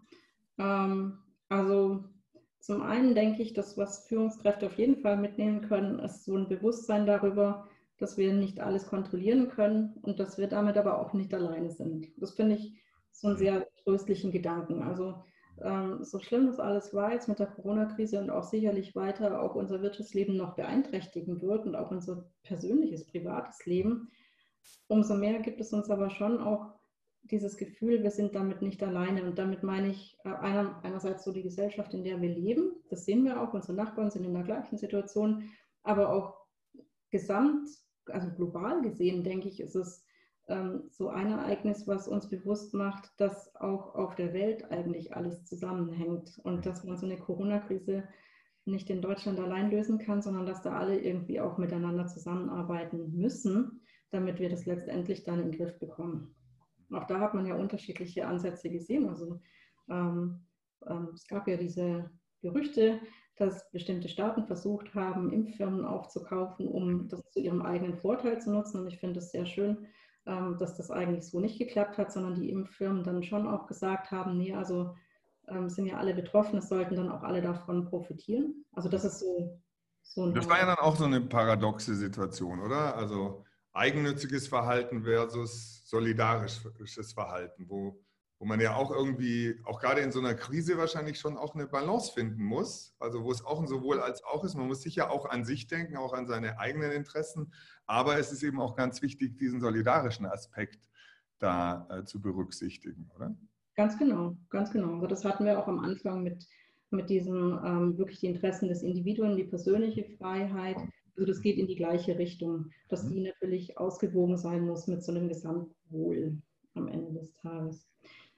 ähm, also zum einen denke ich, dass was Führungskräfte auf jeden Fall mitnehmen können, ist so ein Bewusstsein darüber, dass wir nicht alles kontrollieren können und dass wir damit aber auch nicht alleine sind. Das finde ich so einen sehr tröstlichen Gedanken. Also so schlimm das alles war jetzt mit der Corona-Krise und auch sicherlich weiter auch unser Wirtschaftsleben noch beeinträchtigen wird und auch unser persönliches, privates Leben, umso mehr gibt es uns aber schon auch dieses Gefühl, wir sind damit nicht alleine. Und damit meine ich äh, einer, einerseits so die Gesellschaft, in der wir leben. Das sehen wir auch, unsere Nachbarn sind in der gleichen Situation, aber auch gesamt, also global gesehen, denke ich, ist es ähm, so ein Ereignis, was uns bewusst macht, dass auch auf der Welt eigentlich alles zusammenhängt und dass man so eine Corona-Krise nicht in Deutschland allein lösen kann, sondern dass da alle irgendwie auch miteinander zusammenarbeiten müssen, damit wir das letztendlich dann in den Griff bekommen. Auch da hat man ja unterschiedliche Ansätze gesehen. Also ähm, ähm, es gab ja diese Gerüchte, dass bestimmte Staaten versucht haben, Impffirmen aufzukaufen, um das zu ihrem eigenen Vorteil zu nutzen. Und ich finde es sehr schön, dass das eigentlich so nicht geklappt hat, sondern die Impffirmen dann schon auch gesagt haben, nee, also ähm, sind ja alle betroffen, es sollten dann auch alle davon profitieren. Also das ist so, so. Das war ja dann auch so eine paradoxe Situation, oder? Also eigennütziges Verhalten versus solidarisches Verhalten, wo, wo man ja auch irgendwie, auch gerade in so einer Krise wahrscheinlich schon auch eine Balance finden muss. Also wo es auch ein sowohl als auch ist. Man muss sicher auch an sich denken, auch an seine eigenen Interessen. Aber es ist eben auch ganz wichtig, diesen solidarischen Aspekt da äh, zu berücksichtigen, oder? Ganz genau, ganz genau. Also das hatten wir auch am Anfang mit, mit diesen ähm, wirklich die Interessen des Individuums, die persönliche Freiheit, also das geht in die gleiche Richtung, dass mhm. die natürlich ausgewogen sein muss mit so einem Gesamtwohl am Ende des Tages.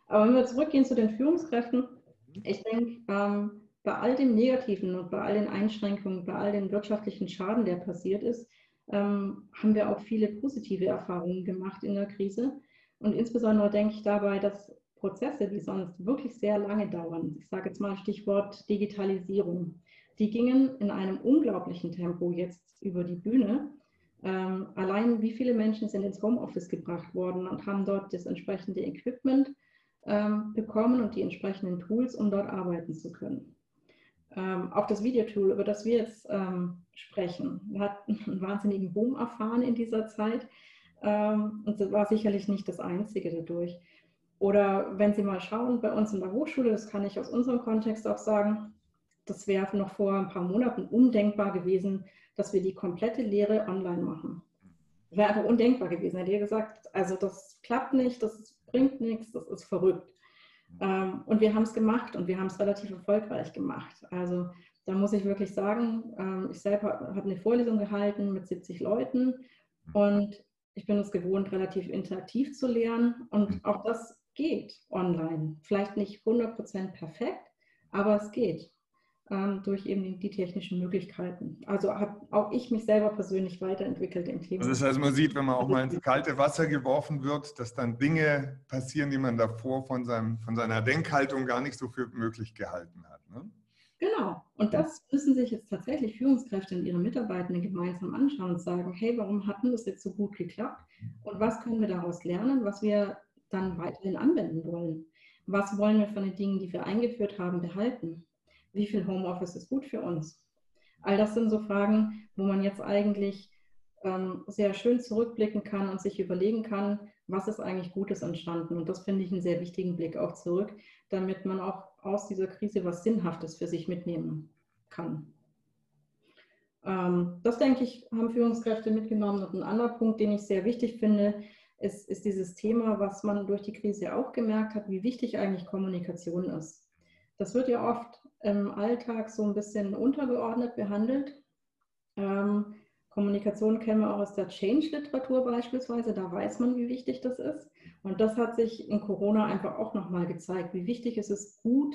Aber wenn wir zurückgehen zu den Führungskräften, mhm. ich denke, ähm, bei all dem Negativen und bei all den Einschränkungen, bei all den wirtschaftlichen Schaden, der passiert ist, ähm, haben wir auch viele positive Erfahrungen gemacht in der Krise. Und insbesondere denke ich dabei, dass Prozesse, die sonst wirklich sehr lange dauern, ich sage jetzt mal Stichwort Digitalisierung, die gingen in einem unglaublichen Tempo jetzt über die Bühne. Ähm, allein wie viele Menschen sind ins Homeoffice gebracht worden und haben dort das entsprechende Equipment bekommen und die entsprechenden Tools, um dort arbeiten zu können. Ähm, auch das Videotool, über das wir jetzt ähm, sprechen, hat einen wahnsinnigen Boom erfahren in dieser Zeit ähm, und das war sicherlich nicht das einzige dadurch. Oder wenn Sie mal schauen, bei uns in der Hochschule, das kann ich aus unserem Kontext auch sagen, das wäre noch vor ein paar Monaten undenkbar gewesen, dass wir die komplette Lehre online machen. Wäre einfach undenkbar gewesen. Hätte ihr gesagt, also das klappt nicht, das bringt nichts, das ist verrückt. Ähm, und wir haben es gemacht und wir haben es relativ erfolgreich gemacht. Also da muss ich wirklich sagen, ähm, ich selber habe eine Vorlesung gehalten mit 70 Leuten und ich bin es gewohnt, relativ interaktiv zu lernen. Und auch das geht online. Vielleicht nicht 100% perfekt, aber es geht ähm, durch eben die technischen Möglichkeiten. Also habe auch ich mich selber persönlich weiterentwickelt im Thema. Also das heißt, man sieht, wenn man auch mal ins kalte Wasser geworfen wird, dass dann Dinge passieren, die man davor von, seinem, von seiner Denkhaltung gar nicht so für möglich gehalten hat. Ne? Genau. Und das müssen sich jetzt tatsächlich Führungskräfte und ihre Mitarbeitenden gemeinsam anschauen und sagen, hey, warum hat das jetzt so gut geklappt? Und was können wir daraus lernen, was wir dann weiterhin anwenden wollen? Was wollen wir von den Dingen, die wir eingeführt haben, behalten? Wie viel Homeoffice ist gut für uns? All das sind so Fragen, wo man jetzt eigentlich ähm, sehr schön zurückblicken kann und sich überlegen kann, was ist eigentlich Gutes entstanden. Und das finde ich einen sehr wichtigen Blick auch zurück, damit man auch aus dieser Krise was Sinnhaftes für sich mitnehmen kann. Ähm, das, denke ich, haben Führungskräfte mitgenommen. Und ein anderer Punkt, den ich sehr wichtig finde, ist, ist dieses Thema, was man durch die Krise auch gemerkt hat, wie wichtig eigentlich Kommunikation ist. Das wird ja oft im Alltag so ein bisschen untergeordnet behandelt. Ähm, Kommunikation kennen wir auch aus der Change-Literatur beispielsweise, da weiß man, wie wichtig das ist. Und das hat sich in Corona einfach auch nochmal gezeigt, wie wichtig es ist, gut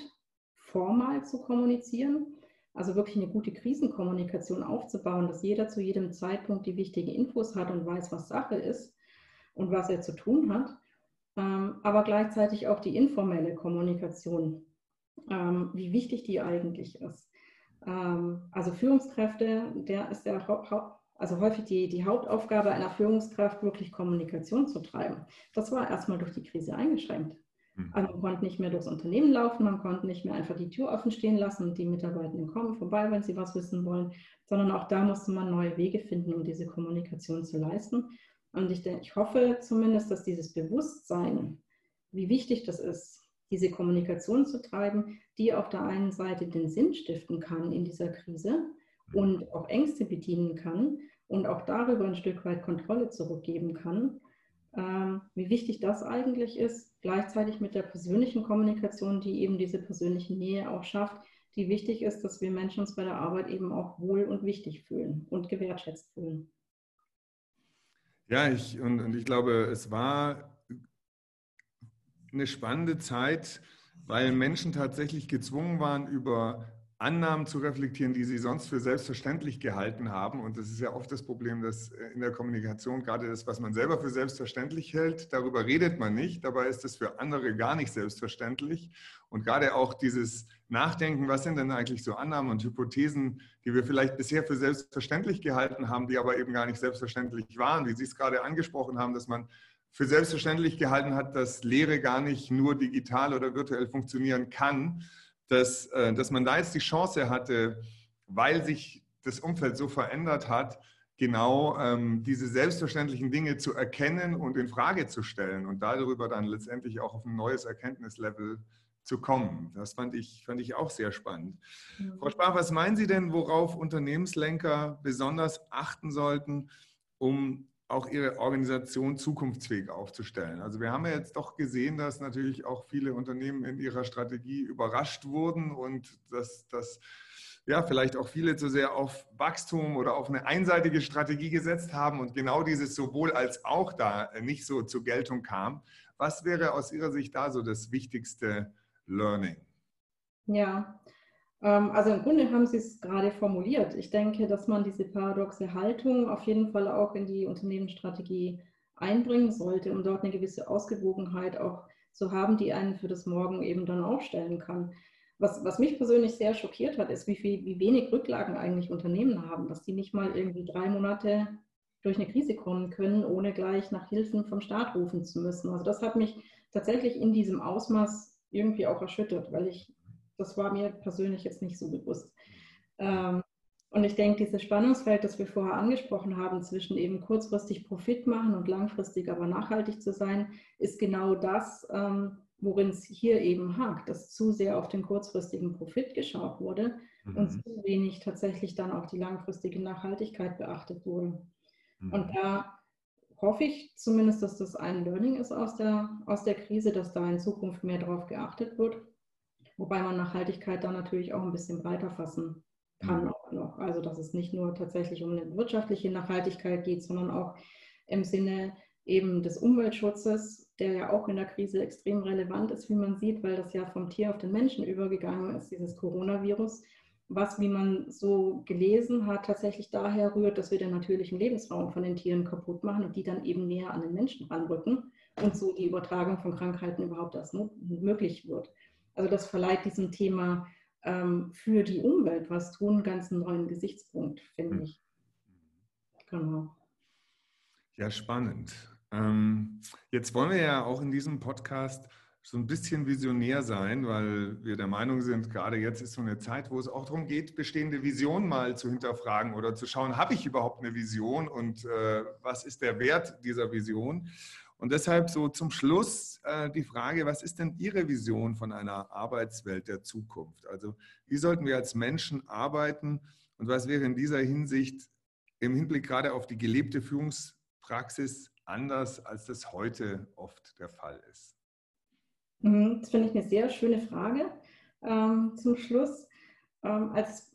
formal zu kommunizieren, also wirklich eine gute Krisenkommunikation aufzubauen, dass jeder zu jedem Zeitpunkt die wichtigen Infos hat und weiß, was Sache ist und was er zu tun hat, ähm, aber gleichzeitig auch die informelle Kommunikation wie wichtig die eigentlich ist. Ähm, also Führungskräfte, der ist der also häufig die, die Hauptaufgabe einer Führungskraft, wirklich Kommunikation zu treiben. Das war erstmal durch die Krise eingeschränkt. Mhm. Also man konnte nicht mehr durchs Unternehmen laufen, man konnte nicht mehr einfach die Tür offen stehen lassen und die Mitarbeitenden kommen vorbei, wenn sie was wissen wollen, sondern auch da musste man neue Wege finden, um diese Kommunikation zu leisten. Und ich, ich hoffe zumindest, dass dieses Bewusstsein, wie wichtig das ist, diese Kommunikation zu treiben, die auf der einen Seite den Sinn stiften kann in dieser Krise und auch Ängste bedienen kann und auch darüber ein Stück weit Kontrolle zurückgeben kann, ähm, wie wichtig das eigentlich ist, gleichzeitig mit der persönlichen Kommunikation, die eben diese persönliche Nähe auch schafft, die wichtig ist, dass wir Menschen uns bei der Arbeit eben auch wohl und wichtig fühlen und gewertschätzt fühlen. Ja, ich, und, und ich glaube, es war eine spannende Zeit, weil Menschen tatsächlich gezwungen waren, über Annahmen zu reflektieren, die sie sonst für selbstverständlich gehalten haben. Und das ist ja oft das Problem, dass äh, in der Kommunikation gerade das, was man selber für selbstverständlich hält, darüber redet man nicht. Dabei ist das für andere gar nicht selbstverständlich. Und gerade auch dieses Nachdenken, was sind denn eigentlich so Annahmen und Hypothesen, die wir vielleicht bisher für selbstverständlich gehalten haben, die aber eben gar nicht selbstverständlich waren, wie Sie es gerade angesprochen haben, dass man für selbstverständlich gehalten hat, dass Lehre gar nicht nur digital oder virtuell funktionieren kann dass, äh, dass man da jetzt die Chance hatte, weil sich das Umfeld so verändert hat, genau ähm, diese selbstverständlichen Dinge zu erkennen und in Frage zu stellen und darüber dann letztendlich auch auf ein neues Erkenntnislevel zu kommen. Das fand ich, fand ich auch sehr spannend. Mhm. Frau Spar, was meinen Sie denn, worauf Unternehmenslenker besonders achten sollten, um auch ihre Organisation zukunftsfähig aufzustellen. Also wir haben ja jetzt doch gesehen, dass natürlich auch viele Unternehmen in ihrer Strategie überrascht wurden und dass das ja, vielleicht auch viele zu sehr auf Wachstum oder auf eine einseitige Strategie gesetzt haben und genau dieses sowohl als auch da nicht so zur Geltung kam. Was wäre aus Ihrer Sicht da so das wichtigste Learning? Ja, also im Grunde haben Sie es gerade formuliert. Ich denke, dass man diese paradoxe Haltung auf jeden Fall auch in die Unternehmensstrategie einbringen sollte, um dort eine gewisse Ausgewogenheit auch zu haben, die einen für das Morgen eben dann aufstellen kann. Was, was mich persönlich sehr schockiert hat, ist, wie, viel, wie wenig Rücklagen eigentlich Unternehmen haben, dass die nicht mal irgendwie drei Monate durch eine Krise kommen können, ohne gleich nach Hilfen vom Staat rufen zu müssen. Also das hat mich tatsächlich in diesem Ausmaß irgendwie auch erschüttert, weil ich das war mir persönlich jetzt nicht so bewusst. Ähm, und ich denke, dieses Spannungsfeld, das wir vorher angesprochen haben, zwischen eben kurzfristig Profit machen und langfristig aber nachhaltig zu sein, ist genau das, ähm, worin es hier eben hakt, dass zu sehr auf den kurzfristigen Profit geschaut wurde mhm. und zu wenig tatsächlich dann auch die langfristige Nachhaltigkeit beachtet wurde. Mhm. Und da hoffe ich zumindest, dass das ein Learning ist aus der, aus der Krise, dass da in Zukunft mehr darauf geachtet wird. Wobei man Nachhaltigkeit dann natürlich auch ein bisschen breiter fassen kann. Mhm. Noch. Also dass es nicht nur tatsächlich um eine wirtschaftliche Nachhaltigkeit geht, sondern auch im Sinne eben des Umweltschutzes, der ja auch in der Krise extrem relevant ist, wie man sieht, weil das ja vom Tier auf den Menschen übergegangen ist, dieses Coronavirus, was, wie man so gelesen hat, tatsächlich daher rührt, dass wir den natürlichen Lebensraum von den Tieren kaputt machen und die dann eben näher an den Menschen ranrücken und so die Übertragung von Krankheiten überhaupt erst möglich wird. Also das verleiht diesem Thema ähm, für die Umwelt was tun, ganz einen neuen Gesichtspunkt, finde mhm. ich. Genau. Ja, spannend. Ähm, jetzt wollen wir ja auch in diesem Podcast so ein bisschen visionär sein, weil wir der Meinung sind, gerade jetzt ist so eine Zeit, wo es auch darum geht, bestehende Visionen mal zu hinterfragen oder zu schauen, habe ich überhaupt eine Vision und äh, was ist der Wert dieser Vision? Und deshalb so zum Schluss äh, die Frage, was ist denn Ihre Vision von einer Arbeitswelt der Zukunft? Also wie sollten wir als Menschen arbeiten und was wäre in dieser Hinsicht im Hinblick gerade auf die gelebte Führungspraxis anders, als das heute oft der Fall ist? Mhm, das finde ich eine sehr schöne Frage ähm, zum Schluss. Ähm, als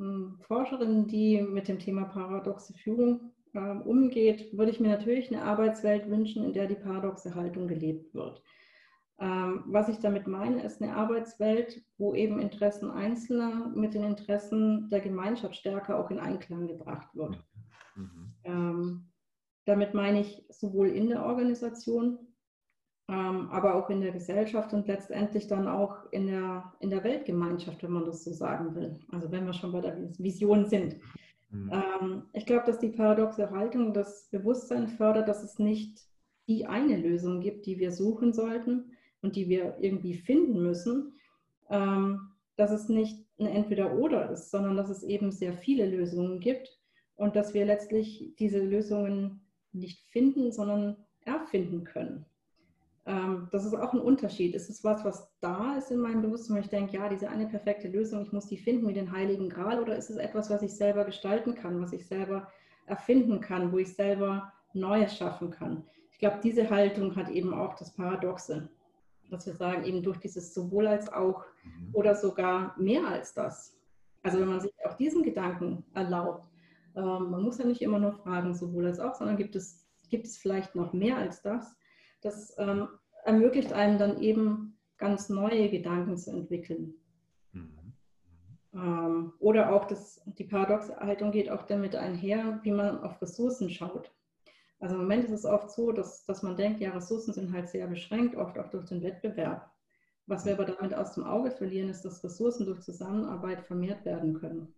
ähm, Forscherin, die mit dem Thema paradoxe Führung ähm, umgeht, würde ich mir natürlich eine Arbeitswelt wünschen, in der die paradoxe Haltung gelebt wird. Ähm, was ich damit meine, ist eine Arbeitswelt, wo eben Interessen Einzelner mit den Interessen der Gemeinschaft stärker auch in Einklang gebracht wird. Mhm. Ähm, damit meine ich sowohl in der Organisation ähm, aber auch in der Gesellschaft und letztendlich dann auch in der, in der Weltgemeinschaft, wenn man das so sagen will. Also wenn wir schon bei der Vision sind. Mhm. Ähm, ich glaube, dass die paradoxe Haltung das Bewusstsein fördert, dass es nicht die eine Lösung gibt, die wir suchen sollten und die wir irgendwie finden müssen, ähm, dass es nicht ein Entweder-Oder ist, sondern dass es eben sehr viele Lösungen gibt und dass wir letztlich diese Lösungen nicht finden, sondern erfinden können. Ähm, das ist auch ein Unterschied. Ist es was, was da ist in meinem Bewusstsein, wo ich denke, ja, diese eine perfekte Lösung, ich muss die finden wie den Heiligen Gral, oder ist es etwas, was ich selber gestalten kann, was ich selber erfinden kann, wo ich selber Neues schaffen kann? Ich glaube, diese Haltung hat eben auch das Paradoxe, dass wir sagen, eben durch dieses sowohl als auch mhm. oder sogar mehr als das. Also wenn man sich auch diesen Gedanken erlaubt, ähm, man muss ja nicht immer nur fragen, sowohl als auch, sondern gibt es, gibt es vielleicht noch mehr als das? Das ähm, ermöglicht einem dann eben ganz neue Gedanken zu entwickeln. Mhm. Ähm, oder auch das, die paradoxe Haltung geht auch damit einher, wie man auf Ressourcen schaut. Also im Moment ist es oft so, dass, dass man denkt, ja, Ressourcen sind halt sehr beschränkt, oft auch durch den Wettbewerb. Was wir aber damit aus dem Auge verlieren, ist, dass Ressourcen durch Zusammenarbeit vermehrt werden können.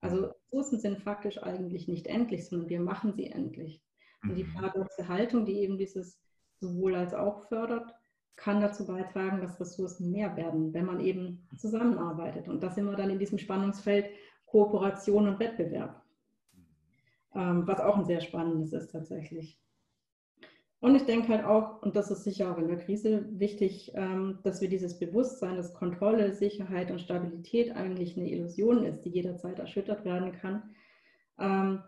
Also Ressourcen sind faktisch eigentlich nicht endlich, sondern wir machen sie endlich. Und die mhm. paradoxe Haltung, die eben dieses sowohl als auch fördert, kann dazu beitragen, dass Ressourcen mehr werden, wenn man eben zusammenarbeitet. Und das sind wir dann in diesem Spannungsfeld Kooperation und Wettbewerb, ähm, was auch ein sehr spannendes ist tatsächlich. Und ich denke halt auch, und das ist sicher auch in der Krise wichtig, ähm, dass wir dieses Bewusstsein, dass Kontrolle, Sicherheit und Stabilität eigentlich eine Illusion ist, die jederzeit erschüttert werden kann, ähm,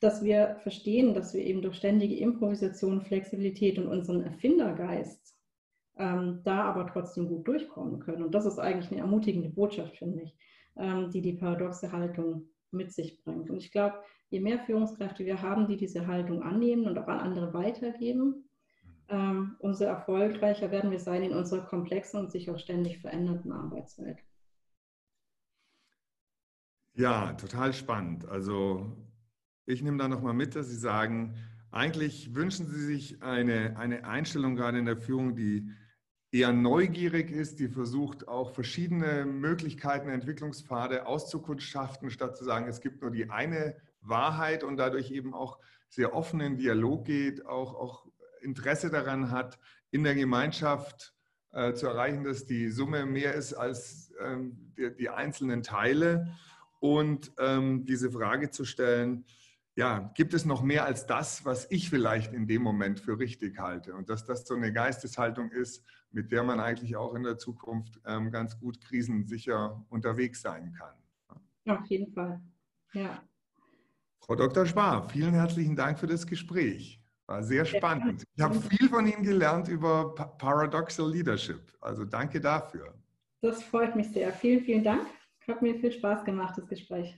dass wir verstehen, dass wir eben durch ständige Improvisation, Flexibilität und unseren Erfindergeist ähm, da aber trotzdem gut durchkommen können. Und das ist eigentlich eine ermutigende Botschaft, finde ich, ähm, die die paradoxe Haltung mit sich bringt. Und ich glaube, je mehr Führungskräfte wir haben, die diese Haltung annehmen und auch an andere weitergeben, ähm, umso erfolgreicher werden wir sein in unserer komplexen und sich auch ständig verändernden Arbeitswelt. Ja, total spannend. Also ich nehme da nochmal mit, dass Sie sagen, eigentlich wünschen Sie sich eine, eine Einstellung gerade in der Führung, die eher neugierig ist, die versucht auch verschiedene Möglichkeiten, Entwicklungspfade auszukundschaften, statt zu sagen, es gibt nur die eine Wahrheit und dadurch eben auch sehr offen in Dialog geht, auch, auch Interesse daran hat, in der Gemeinschaft äh, zu erreichen, dass die Summe mehr ist als ähm, die, die, einzelnen Teile. Und ähm, diese Frage zu stellen, ja, gibt es noch mehr als das, was ich vielleicht in dem Moment für richtig halte? Und dass das so eine Geisteshaltung ist, mit der man eigentlich auch in der Zukunft ähm, ganz gut krisensicher unterwegs sein kann. Auf jeden Fall, ja. Frau Dr. Spar, vielen herzlichen Dank für das Gespräch. War sehr spannend. Ich habe viel von Ihnen gelernt über Paradoxal Leadership. Also danke dafür. Das freut mich sehr. Vielen, vielen Dank. Hat mir viel Spaß gemacht, das Gespräch.